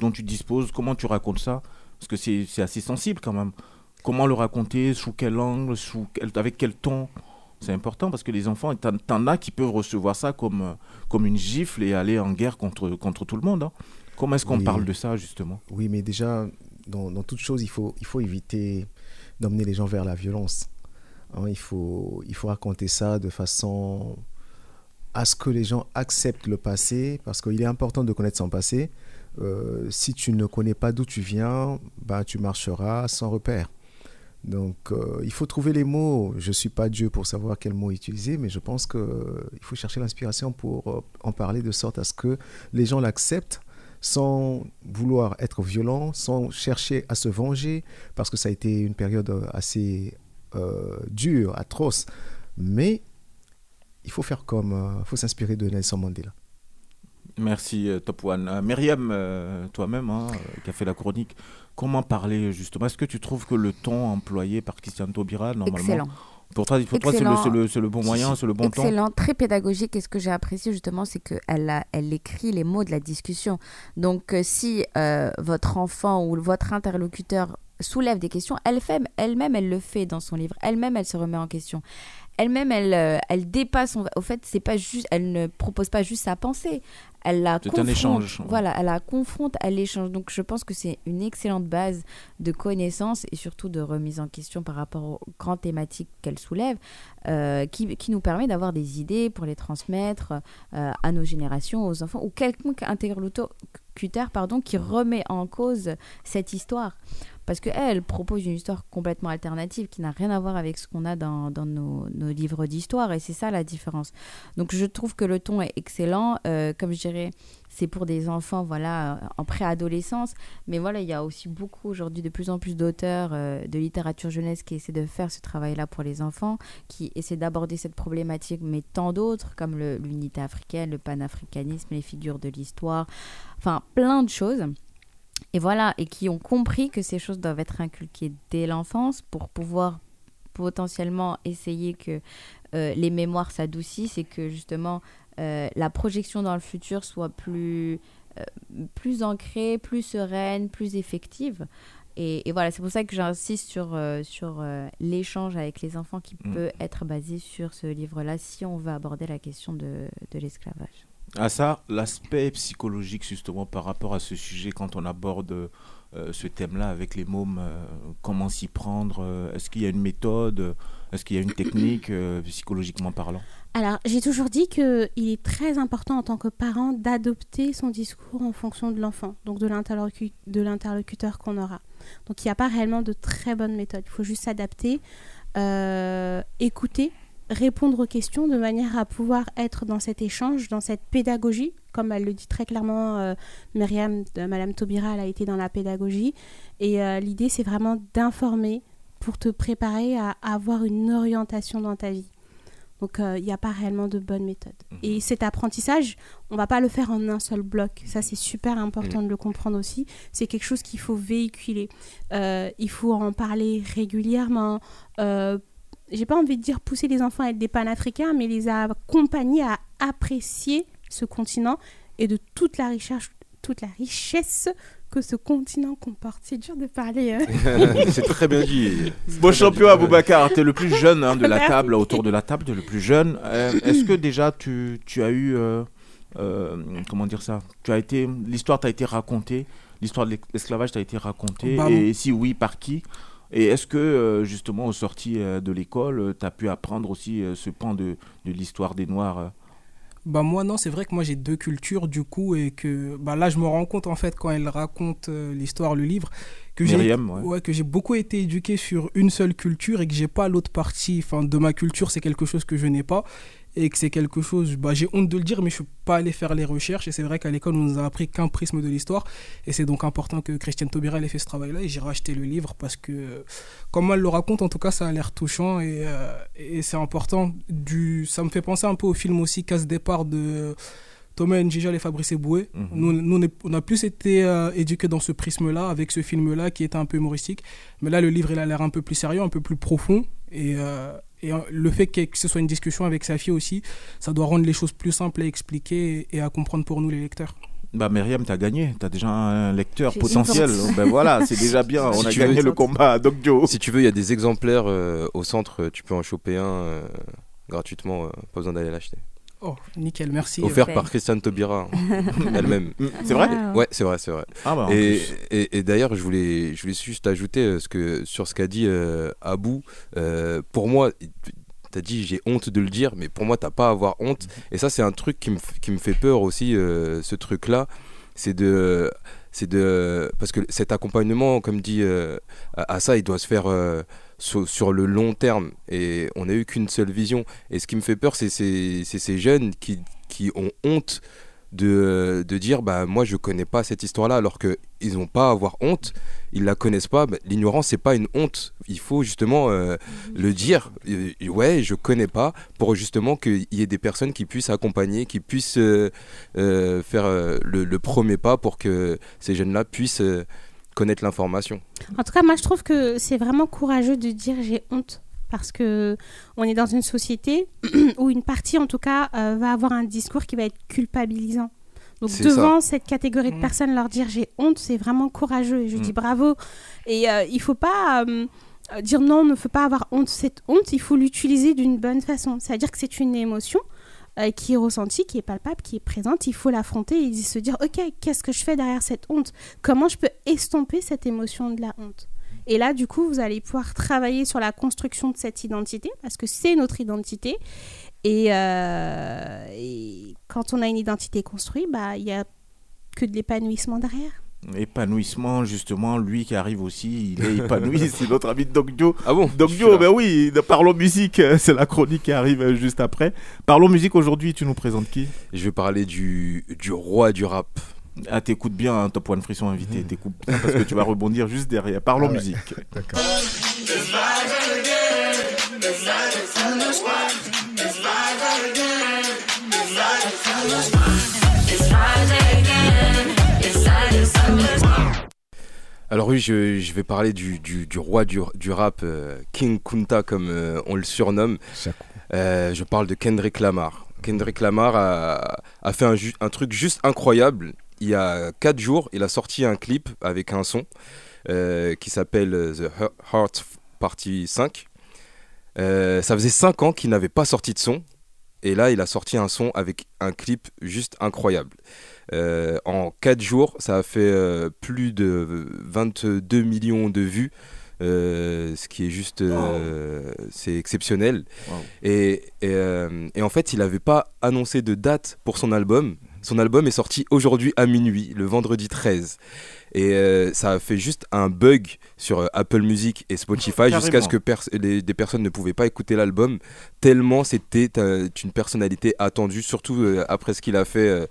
dont tu disposes Comment tu racontes ça? Parce que c'est c'est assez sensible quand même. Comment le raconter? Sous quel angle? Sous quel- Avec quel ton? C'est important parce que les enfants, t'en as qui peuvent recevoir ça comme, euh, comme une gifle et aller en guerre contre, contre tout le monde. hein. Comment est-ce qu'on Oui. parle de ça justement? Oui, mais déjà, dans, dans toute chose, il faut, il faut éviter d'emmener les gens vers la violence. Hein, il, faut, il faut raconter ça de façon à ce que les gens acceptent le passé, parce qu'il est important de connaître son passé. Euh, si tu ne connais pas d'où tu viens, bah, tu marcheras sans repère. Donc, euh, il faut trouver les mots. Je ne suis pas Dieu pour savoir quels mots utiliser, mais je pense qu'il faut chercher l'inspiration pour euh, en parler de sorte à ce que les gens l'acceptent sans vouloir être violent, sans chercher à se venger, parce que ça a été une période euh, assez euh, dure, atroce. Mais il faut faire comme, il faut s'inspirer de Nelson Mandela. Merci euh, Top One. Euh, Myriam, euh, toi-même, hein, euh, qui a fait la chronique, comment parler justement? Est-ce que tu trouves que le ton employé par Christiane Taubira, normalement, Excellent. pour toi, pour toi c'est le, le- bon moyen, c'est le bon ton? Excellent, très pédagogique. Et ce que j'ai apprécié justement, c'est qu'elle a- elle écrit les mots de la discussion. Donc, euh, si euh, votre enfant ou votre interlocuteur soulève des questions, elle fait, elle-même, elle le fait dans son livre. Elle-même, elle se remet en question. Elle-même, elle, euh, elle dépasse. son- Au fait, c'est pas juste. Elle ne propose pas juste sa pensée. Elle la C'est un confronte. échange. Voilà, elle la confronte, elle l'échange. Donc, je pense que c'est une excellente base de connaissances et surtout de remise en question par rapport aux grandes thématiques qu'elle soulève, euh, qui, qui nous permet d'avoir des idées pour les transmettre euh, à nos générations, aux enfants, ou quelconque interlocuteur pardon, qui remet en cause cette histoire. Parce que elle propose une histoire complètement alternative qui n'a rien à voir avec ce qu'on a dans, nos, livres d'histoire, et c'est ça la différence. Donc je trouve que le ton est excellent, euh, comme je dirais, c'est pour des enfants voilà en préadolescence, mais voilà il y a aussi beaucoup aujourd'hui de plus en plus d'auteurs euh, de littérature jeunesse qui essaient de faire ce travail-là pour les enfants, qui essaient d'aborder cette problématique, mais tant d'autres comme l'unité africaine, le panafricanisme, les figures de l'histoire, enfin plein de choses. Et voilà, et qui ont compris que ces choses doivent être inculquées dès l'enfance pour pouvoir potentiellement essayer que euh, les mémoires s'adoucissent et que justement euh, la projection dans le futur soit plus, euh, plus ancrée, plus sereine, plus effective. Et, et voilà, c'est pour ça que j'insiste sur, sur l'échange avec les enfants qui Mm. peut être basé sur ce livre-là si on veut aborder la question de, de l'esclavage. À ça, l'aspect psychologique justement par rapport à ce sujet quand on aborde euh, ce thème-là avec les mômes, euh, comment s'y prendre euh, Est-ce qu'il y a une méthode Est-ce qu'il y a une technique psychologiquement parlant? Alors, j'ai toujours dit qu'il est très important en tant que parent d'adopter son discours en fonction de l'enfant, donc de l'interlocu- de l'interlocuteur qu'on aura. Donc, il n'y a pas réellement de très bonne méthode. Il faut juste s'adapter, écouter, répondre aux questions de manière à pouvoir être dans cet échange, dans cette pédagogie. Comme elle le dit très clairement, euh, Myriam, de Madame Taubira, elle a été dans la pédagogie. Et euh, l'idée, c'est vraiment d'informer pour te préparer à avoir une orientation dans ta vie. Donc, euh, il n'y a pas réellement de bonne méthode. Et cet apprentissage, on va pas le faire en un seul bloc. Ça, c'est super important de le comprendre aussi. C'est quelque chose qu'il faut véhiculer. Euh, il faut en parler régulièrement. Euh, J'ai pas envie de dire pousser les enfants à être des panafricains, mais les accompagner à apprécier ce continent et de toute la richesse, toute la richesse que ce continent comporte. C'est dur de parler. euh. C'est très bien dit. Bon champion Aboubacar, tu es le plus jeune hein, de la table, autour de la table, tu es le plus jeune. Euh, Est-ce que déjà tu, tu as eu, euh, euh, comment dire ça? Tu as été, l'histoire t'a été racontée, l'histoire de l'esclavage t'a été racontée, Bah, et si oui, par qui? Et est-ce que euh, justement au sorti euh, de l'école, tu as pu apprendre aussi euh, ce pan de, de l'histoire des Noirs euh? Bah moi non, c'est vrai que moi j'ai deux cultures du coup et que bah là je me rends compte en fait quand elle raconte euh, l'histoire, le livre, que j'ai ouais. que j'ai beaucoup été éduqué sur une seule culture et que j'ai pas l'autre partie, enfin de ma culture c'est quelque chose que je n'ai pas et que c'est quelque chose, bah, j'ai honte de le dire mais je suis pas allé faire les recherches et c'est vrai qu'à l'école on nous a appris qu'un prisme de l'histoire et c'est donc important que Christiane Taubira ait fait ce travail là et j'ai racheté le livre parce que comme elle le raconte en tout cas ça a l'air touchant et, euh, et c'est important du ça me fait penser un peu au film aussi Casse départ de Thomas Njijal et Fabrice Eboué. Mhm. Nous, nous, on a plus été euh, éduqués dans ce prisme-là, avec ce film-là qui était un peu humoristique. Mais là, le livre, il a l'air un peu plus sérieux, un peu plus profond. Et, euh, et euh, le fait que, ce soit une discussion avec sa fille aussi, ça doit rendre les choses plus simples à expliquer et, à comprendre pour nous, les lecteurs. Bah Myriam, t'as gagné, t'as déjà un lecteur potentiel. ben voilà, c'est déjà bien, on Si a tu gagné veux- le combat. Doc Joe. Si tu veux, il y a des exemplaires euh, au centre, tu peux en choper un euh, gratuitement, euh, pas besoin d'aller l'acheter. Oh, nickel, merci. Offert par Christiane Taubira hein, elle-même. C'est vrai Ouais, c'est vrai, c'est vrai. Ah bah, et plus. et, et d'ailleurs, je voulais, je voulais juste ajouter euh, ce que, sur ce qu'a dit euh, Abou. Euh, pour moi, t'as dit j'ai honte de le dire, mais pour moi, t'as pas à avoir honte. Et ça, c'est un truc qui me, qui me fait peur aussi, euh, ce truc-là. C'est de. C'est de. Parce que cet accompagnement, comme dit euh, à, à ça, il doit se faire. euh, sur, sur le long terme et on n'a eu qu'une seule vision. Et ce qui me fait peur c'est ces, jeunes qui, qui ont honte de, de dire bah moi je connais pas cette histoire là alors que ils n'ont pas à avoir honte ils la connaissent pas Bah, l'ignorance c'est pas une honte. Il faut justement euh, le dire Euh, ouais je connais pas pour justement qu'il y ait des personnes qui puissent accompagner qui puissent euh, faire le, le premier pas pour que ces jeunes là puissent connaître l'information En tout cas, moi, je trouve que c'est vraiment courageux de dire j'ai honte. Parce que on est dans une société où une partie, en tout cas, euh, va avoir un discours qui va être culpabilisant. Donc, devant ça. cette catégorie de Mm. personnes, leur dire j'ai honte, c'est vraiment courageux. Et je Mm. dis bravo. Et euh, il faut pas euh, euh, dire non, ne faut pas avoir honte. Cette honte, il faut l'utiliser d'une bonne façon. C'est-à-dire que c'est une émotion euh, qui est ressentie, qui est palpable, qui est présente. Il faut l'affronter et se dire ok, qu'est-ce que je fais derrière cette honte? Comment je peux estomper cette émotion de la honte? Et là, du coup, vous allez pouvoir travailler sur la construction de cette identité, parce que c'est notre identité. Et, euh, quand on a une identité construite, bah, il n'y a que de l'épanouissement derrière. Épanouissement, justement, lui qui arrive aussi, il est épanoui, c'est notre ami Doc Dio. Ah bon Doc Je Dio, suis là. ben oui, Parlons Musique, c'est la chronique qui arrive juste après. Parlons Musique, aujourd'hui, tu nous présentes qui? Je vais parler du, du roi du rap. Ah, t'écoutes bien, hein, Top One Frisson invité, t'écoutes bien parce que tu vas rebondir juste derrière. Parlons Ah ouais. musique. D'accord. Alors oui, je, je vais parler du, du, du roi du, du rap, euh, King Kunta comme euh, on le surnomme. Euh, je parle de Kendrick Lamar. Kendrick Lamar a, a fait un, un truc juste incroyable. Il y a 4 jours, il a sorti un clip avec un son qui s'appelle The He- Heart Party 5. Euh, ça faisait 5 ans qu'il n'avait pas sorti de son. Et là, il a sorti un son avec un clip juste incroyable. Euh, en 4 jours, ça a fait euh, plus de 22 millions de vues. euh, ce qui est juste c'est exceptionnel Wow. et, et, et en fait il n'avait pas annoncé de date pour son album son album est sorti aujourd'hui à minuit le vendredi 13 et ça a fait juste un bug sur Apple Music et Spotify jusqu'à ce que pers- les- des personnes ne pouvaient pas écouter l'album tellement c'était une personnalité attendue surtout après ce qu'il a fait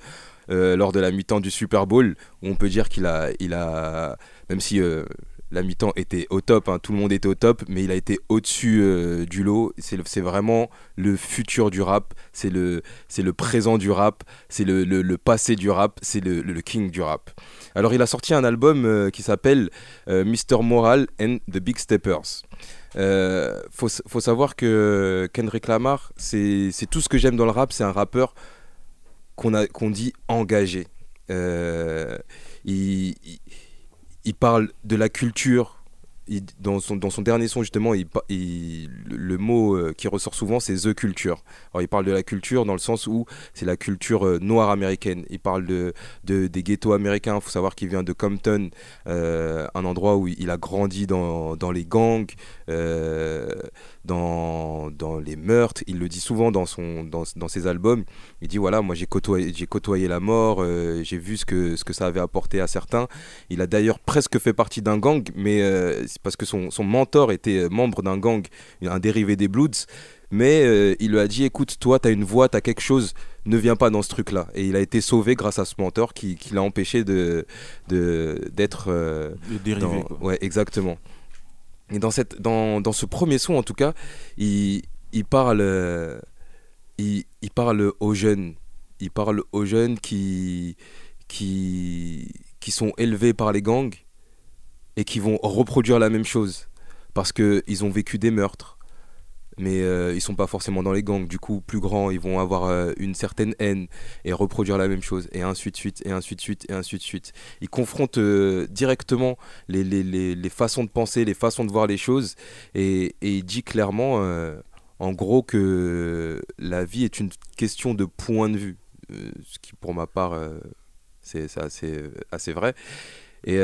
euh, lors de la mi-temps du Super Bowl où on peut dire qu'il a, il a même si euh, la mi-temps était au top, hein, tout le monde était au top, mais il a été au-dessus euh, du lot. C'est vraiment le futur du rap, c'est le, le présent du rap, c'est le, le- le passé du rap, c'est le, le- king du rap. Alors il a sorti un album qui s'appelle Mr. Moral and the Big Steppers. Faut, faut savoir que Kendrick Lamar, c'est tout ce que j'aime dans le rap, c'est un rappeur qu'on qu'on dit engagé. Euh, il, parle de la culture. Dans, son, dernier son, justement, le, mot euh, qui ressort souvent, c'est The Culture. Il parle de la culture dans le sens où c'est la culture euh, noire américaine. Il parle de, de- des ghettos américains. Il faut savoir qu'il vient de Compton, un endroit où il a grandi dans, les gangs, dans, dans les meurtres. Il le dit souvent dans, son, dans, dans ses albums. Il dit voilà, moi j'ai côtoyé, j'ai côtoyé la mort, euh, j'ai vu ce que, ce que ça avait apporté à certains. Il a d'ailleurs presque fait partie d'un gang, mais euh, c'est parce que son, son mentor était euh, membre d'un gang, un dérivé des Bloods. Mais euh, il lui a dit écoute, toi, tu as une voix, tu as quelque chose, ne viens pas dans ce truc-là. Et il a été sauvé grâce à ce mentor qui, qui l'a empêché de, d'être. euh, De dans- quoi. Ouais, exactement. Et dans, cette, dans, ce premier son, en tout cas, il, il parle. aux jeunes. Il parle aux jeunes qui sont élevés par les gangs et qui vont reproduire la même chose. Parce qu'ils ont vécu des meurtres. Mais euh, ils sont pas forcément dans les gangs. Du coup, plus grands, ils vont avoir euh, une certaine haine et reproduire la même chose. Et ainsi de suite, et ainsi de suite, et ainsi de suite. Il confronte euh, directement les, les, les, les façons de penser, les façons de voir les choses. Et, et il dit clairement, euh, en gros, que la vie est une question de point de vue. Ce qui, pour ma part, c'est assez, assez vrai. Et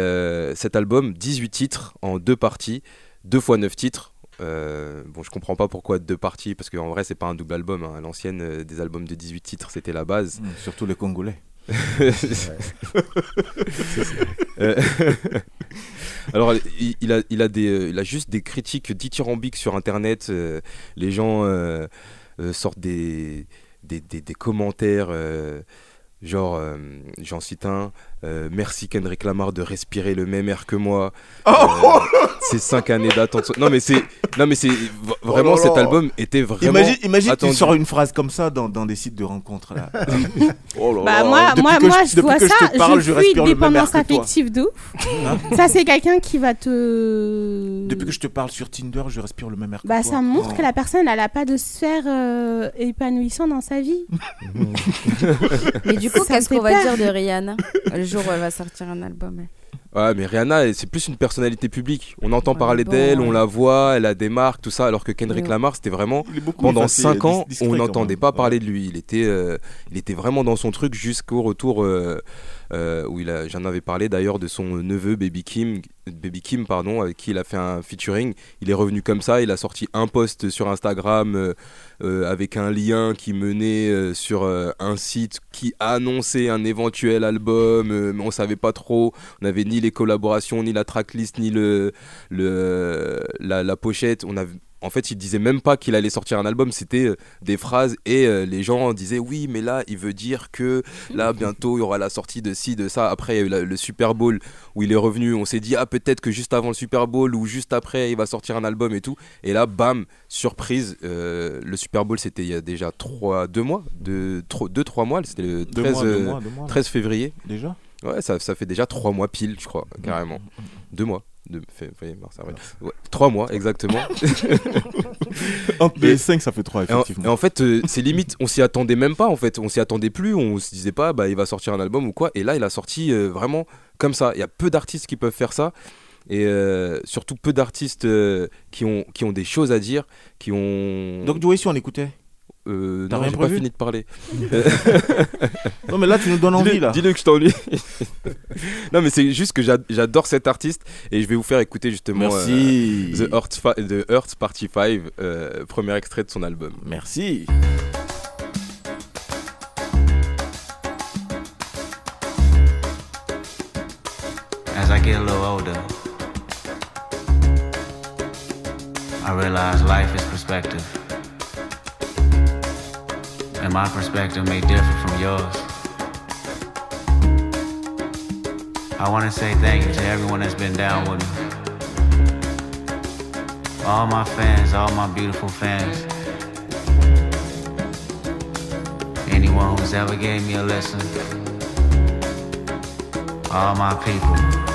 cet album, 18 titres en deux parties, deux fois 9 titres. Euh, bon, je comprends pas pourquoi deux parties, parce qu'en vrai, c'est pas un double album. hein. L'ancienne, euh, des albums de 18 titres, c'était la base. Mm, surtout les Congolais. Euh, Alors, il, il a, il, a des, il a juste des critiques dithyrambiques sur Internet. les gens sortent des, des, des- des commentaires. Genre, j'en cite un, euh, merci Kendrick Lamar de respirer le même air que moi. Euh, c'est cinq années d'attente. Non mais c'est, non mais c'est vraiment Oh là cet album était vraiment. Imagine, imagine tu sors une phrase comme ça dans, dans des sites de rencontres là. oh là Bah là, moi, depuis moi, que moi, je, vois que ça, je te parle, je, je fuis respire le même air dépendance que toi. affective de ouf. Hein ça, c'est quelqu'un qui va te... Depuis que je te parle sur Tinder, je respire le même air que Bah, toi. ça montre Oh. que la personne, elle a pas de sphère euh, épanouissante dans sa vie. Mais du coup, qu'est-ce qu'on va dire de Rihanna? Jour où elle va sortir un album elle Ouais, mais Rihanna, c'est plus une personnalité publique. On entend Ouais, parler bon, d'elle, on la voit, elle a des marques, tout ça, alors que Kendrick Ouais. Lamar, c'était vraiment pendant effacé, 5 ans, discret on n'entendait pas Ouais. parler de lui. Il était, euh, il était vraiment dans son truc jusqu'au retour euh, euh, où il a, j'en avais parlé d'ailleurs de son neveu Baby Kim, Baby Kim pardon, avec qui il a fait un featuring. Il est revenu comme ça, il a sorti un post sur Instagram euh, avec un lien qui menait euh, sur euh, un site qui annonçait un éventuel album, mais on savait pas trop. On n'avait ni les collaborations, ni la tracklist, ni le, la, pochette. On en fait, il disait même pas qu'il allait sortir un album, c'était euh, des phrases et euh, les gens disaient oui, mais là, il veut dire que là, bientôt, il y aura la sortie de ci, de ça. Après, il y a eu la- le Super Bowl où il est revenu. On s'est dit, ah, peut-être que juste avant le Super Bowl ou juste après, il va sortir un album et tout. Et là, bam, surprise, euh, le Super Bowl, c'était il y a déjà 3, 2 mois, 2-3 mois, c'était le Deux 13, mois, deux mois, deux mois, là. 13 février. Déjà? Ouais, ça, ça fait déjà 3 mois pile, je crois, carrément. 2 mois. De février, mars, avril. Ouais, 3 mois, exactement. Entre les 5, ça fait 3, et en- effectivement. Et en, fait, euh, c'est limite, on s'y attendait même pas en fait, on s'y attendait plus, on se disait pas, bah il va sortir un album ou quoi. Et là, il a sorti euh, vraiment comme ça. Il y a peu d'artistes qui peuvent faire ça. Et euh, surtout peu d'artistes euh, qui, ont, qui ont des choses à dire, qui ont. Donc, Joey, si on écoutait Euh, T'as non, rien j'ai pas prévu fini de parler. Non, mais là, tu nous donnes envie, Dis-le- là. Dis-le que je t'ennuie. non, mais c'est juste que j'ad- j'adore cet artiste et je vais vous faire écouter justement Merci. euh, The, Earth Fi- The Earth Party 5, euh, premier extrait de son album. Merci. As I get a little older, I realize life is perspective. And my perspective may differ from yours. I want to say thank you to everyone that's been down with me. All my fans, all my beautiful fans. Anyone who's ever gave me a listen. All my people.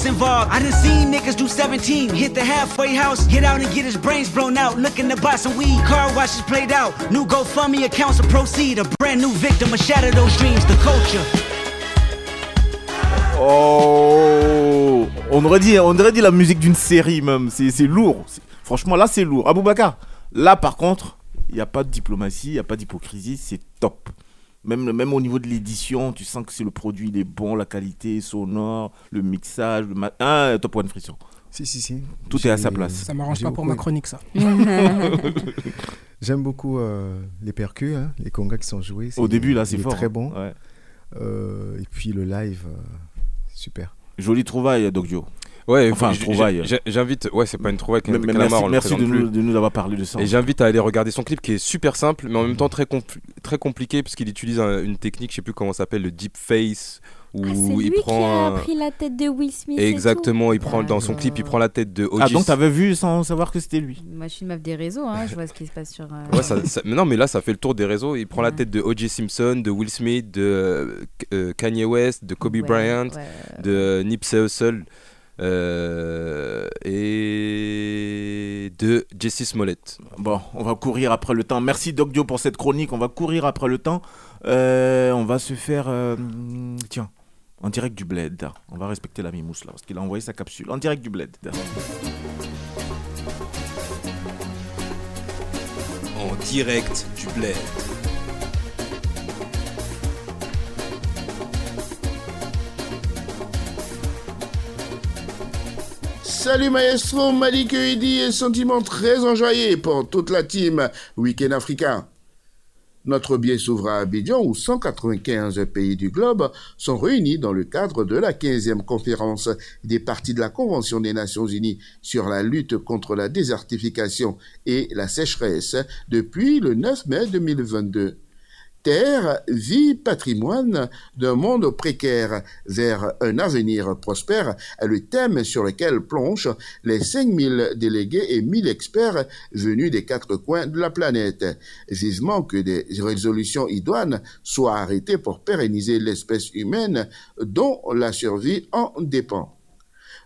culture's involved. I done seen niggas do 17. Hit the halfway house. Get out and get his brains blown out. Looking to buy some weed. Car washes played out. New GoFundMe accounts to proceed. A brand new victim of shatter those dreams. The culture. Oh On aurait dit, on aurait dit la musique d'une série même. C'est c'est lourd. C'est- Franchement, là, c'est lourd. Aboubacar, là, par contre, il n'y a pas de diplomatie, il n'y a pas d'hypocrisie. C'est top. Même, même au niveau de l'édition, tu sens que c'est le produit, il est bon, la qualité sonore, le mixage, le ma- ah, top one frisson. Si, si, si. Tout est à sa place. Ça m'arrange pas pour ma chronique, ça. J'aime beaucoup euh, les percus, hein, les congas qui sont joués. Au début, là, c'est fort, Très hein. bon. Ouais. Euh, et puis le live, euh, super. Jolie trouvaille, Doc Joe. Ouais, enfin, trouvaille. J'invite, ouais, c'est pas une trouvaille. Mais- mais Calamar, merci- merci de nous- de nous avoir parlé de ça. Et j'invite à aller regarder son clip qui est super simple, mais en même temps très, compl- très compliqué parce qu'il utilise un- une technique, je sais plus comment ça s'appelle, le deep face, où Ah, il lui prend. qui a pris la tête de Will Smith. et Exactement, il prend dans son clip, il prend la tête de O.J. Ah, donc t'avais vu sans savoir que c'était lui. Moi, je suis une meuf des réseaux, hein, je vois ce qui se passe sur. euh, Ouais, ça, ça- mais non, mais là, ça fait le tour des réseaux. Il prend la tête de O.J. Simpson, de Will Smith, de euh, Kanye West, de Kobe Ouais, Bryant, ouais, de Nipsey Hussle euh, et de Jesse Smollett. Bon, on va courir après le temps. Merci Doc Dio pour cette chronique. On va courir après le temps. Euh, on va se faire. euh, tiens, en direct du bled. On va respecter la mimousse là, parce qu'il a envoyé sa capsule. En direct du bled. En direct du bled. Salut maestro, Malik et sentiment très enjoyé pour toute la team Week-end Africain. Notre billet s'ouvre à Abidjan où 195 pays du globe sont réunis dans le cadre de la 15e conférence des parties de la Convention des Nations Unies sur la lutte contre la désertification et la sécheresse depuis le 9 mai 2022. Terre, vie, patrimoine d'un monde précaire vers un avenir prospère est le thème sur lequel plongent les 5000 délégués et 1000 experts venus des quatre coins de la planète. Vivement que des résolutions idoines soient arrêtées pour pérenniser l'espèce humaine dont la survie en dépend.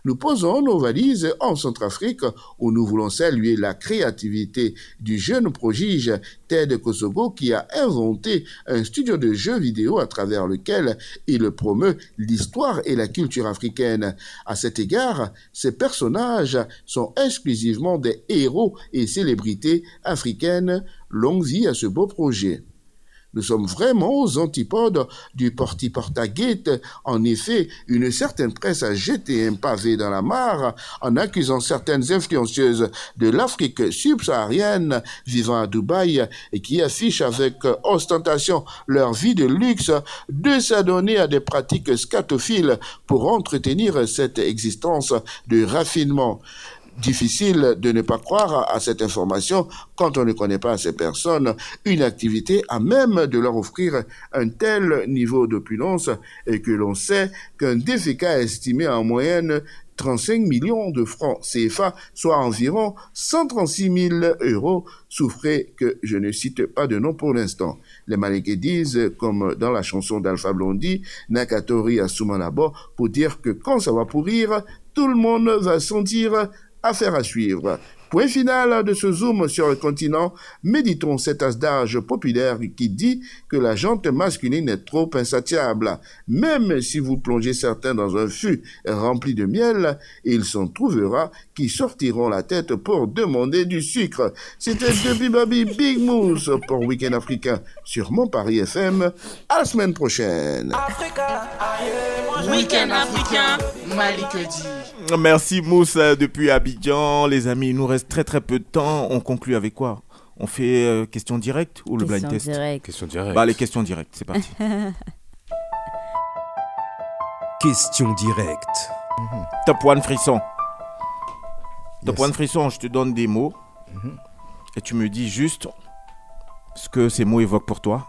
Nous posons nos valises en Centrafrique où nous voulons saluer la créativité du jeune prodige Ted Kosogo qui a inventé un studio de jeux vidéo à travers lequel il promeut l'histoire et la culture africaine. À cet égard, ces personnages sont exclusivement des héros et célébrités africaines. Longue vie à ce beau projet. Nous sommes vraiment aux antipodes du porti portagate. En effet, une certaine presse a jeté un pavé dans la mare en accusant certaines influenceuses de l'Afrique subsaharienne vivant à Dubaï et qui affichent avec ostentation leur vie de luxe de s'adonner à des pratiques scatophiles pour entretenir cette existence de raffinement difficile de ne pas croire à cette information quand on ne connaît pas ces personnes une activité à même de leur offrir un tel niveau d'opulence et que l'on sait qu'un DFK estimé en moyenne 35 millions de francs CFA, soit environ 136 000 euros, souffrait que je ne cite pas de nom pour l'instant. Les Malinqués disent, comme dans la chanson d'Alpha Blondie, Nakatori Asumanabo, pour dire que quand ça va pourrir, tout le monde va sentir Affaire à suivre. Point final de ce zoom sur le continent, méditons cet adage populaire qui dit que la jante masculine est trop insatiable. Même si vous plongez certains dans un fût rempli de miel, il s'en trouvera qui sortiront la tête pour demander du sucre. C'était depuis Baby Big Mousse pour Week-end Africain sur Mon Paris FM. À la semaine prochaine. Week-end africain, Malik. Merci Mousse depuis Abidjan. Les amis, nous reste très très peu de temps. On conclut avec quoi? On fait euh, question directe ou le blind test? Question directe. Bah les questions directes, c'est parti. Question directe. Top one frisson. Top one frisson, je te donne des mots et tu me dis juste ce que ces mots évoquent pour toi.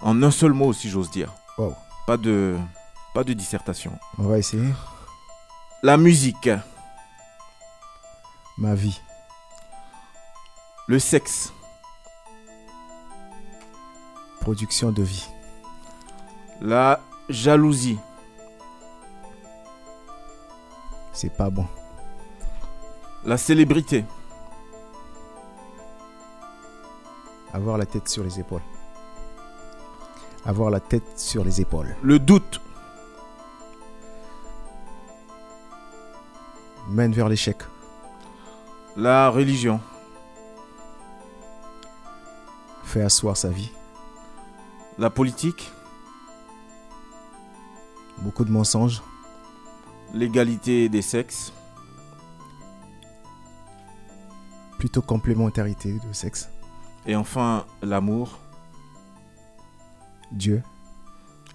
En un seul mot, si j'ose dire. Wow. Pas de, pas de dissertation. On va essayer. La musique, Ma vie. Le sexe, Production de vie. la jalousie, C'est pas bon. la célébrité, Avoir la tête sur les épaules. Avoir la tête sur les épaules. le doute, Mène vers l'échec. la religion, Fait asseoir sa vie. la politique, Beaucoup de mensonges. l'égalité des sexes, Plutôt complémentarité de sexe. et enfin l'amour. Dieu.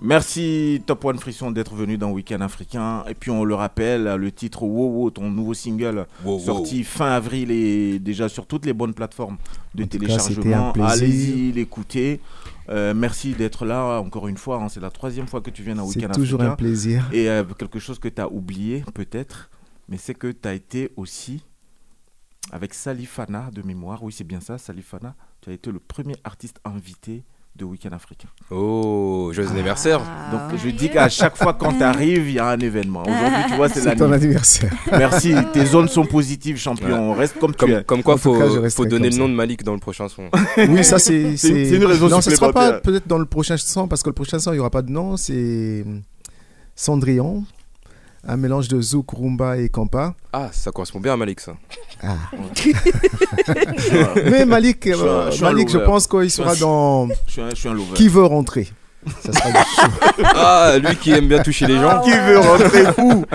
Merci Top One Frisson d'être venu dans Week-end Africain. Et puis on le rappelle, le titre Wow ton nouveau single Wow, sorti fin avril est déjà sur toutes les bonnes plateformes de En téléchargement. plaisir. Allez-y l'écouter. Euh, merci d'être là encore une fois. hein. C'est la troisième fois que tu viens dans C'est Week-end toujours Africain. un plaisir. Et euh, quelque chose que tu as oublié peut-être, mais c'est que tu as été aussi avec Salifana de mémoire. Oui, c'est bien ça, Salifana. Tu as été le premier artiste invité de Week-end Africain. Oh, joyeux anniversaire. Donc je dis qu'à chaque fois quand tu arrives, il y a un événement. Aujourd'hui, tu vois, c'est C'est l'année. ton anniversaire. Merci, tes zones sont positives, champion. Reste comme, tu Comme, es. comme quoi, faut, cas, faut donner le nom de Malik dans le prochain son. Oui, ça c'est. C'est une- raison Non, ce sera pas peut-être dans le prochain son parce que le prochain son il y aura pas de nom. C'est Cendrillon, un mélange de zouk, rumba et kampa. Ah, ça correspond bien à Malik, ça. Ah. Mais Malik, Je suis un- euh, je suis un Malik, je pense qu'il Je suis sera dans. Je suis un, je suis un lover. Qui veut rentrer? Ça sera du. Ah, lui qui aime bien toucher les gens. Qui veut rentrer où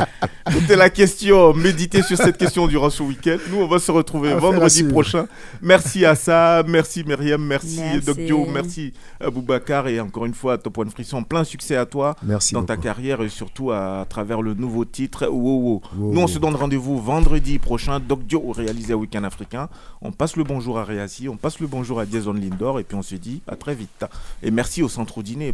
C'était la question. Méditez sur cette question durant ce week-end. Nous, on va se retrouver à vendredi prochain. Merci à ça. Merci Myriam. Merci, Merci. Doc Joe. Merci Aboubacar. Et encore une fois, Top One Frisson. Plein succès à toi Merci dans ta carrière et surtout à, travers le nouveau titre Wow Wow. Wow, Nous, on wow. se donne rendez-vous vendredi prochain. Doc Joe réalisé à Week-end Africain. On passe le bonjour à Réassi. On passe le bonjour à Jason Lindor. Et puis on se dit à très vite. Et merci au Centre Dîner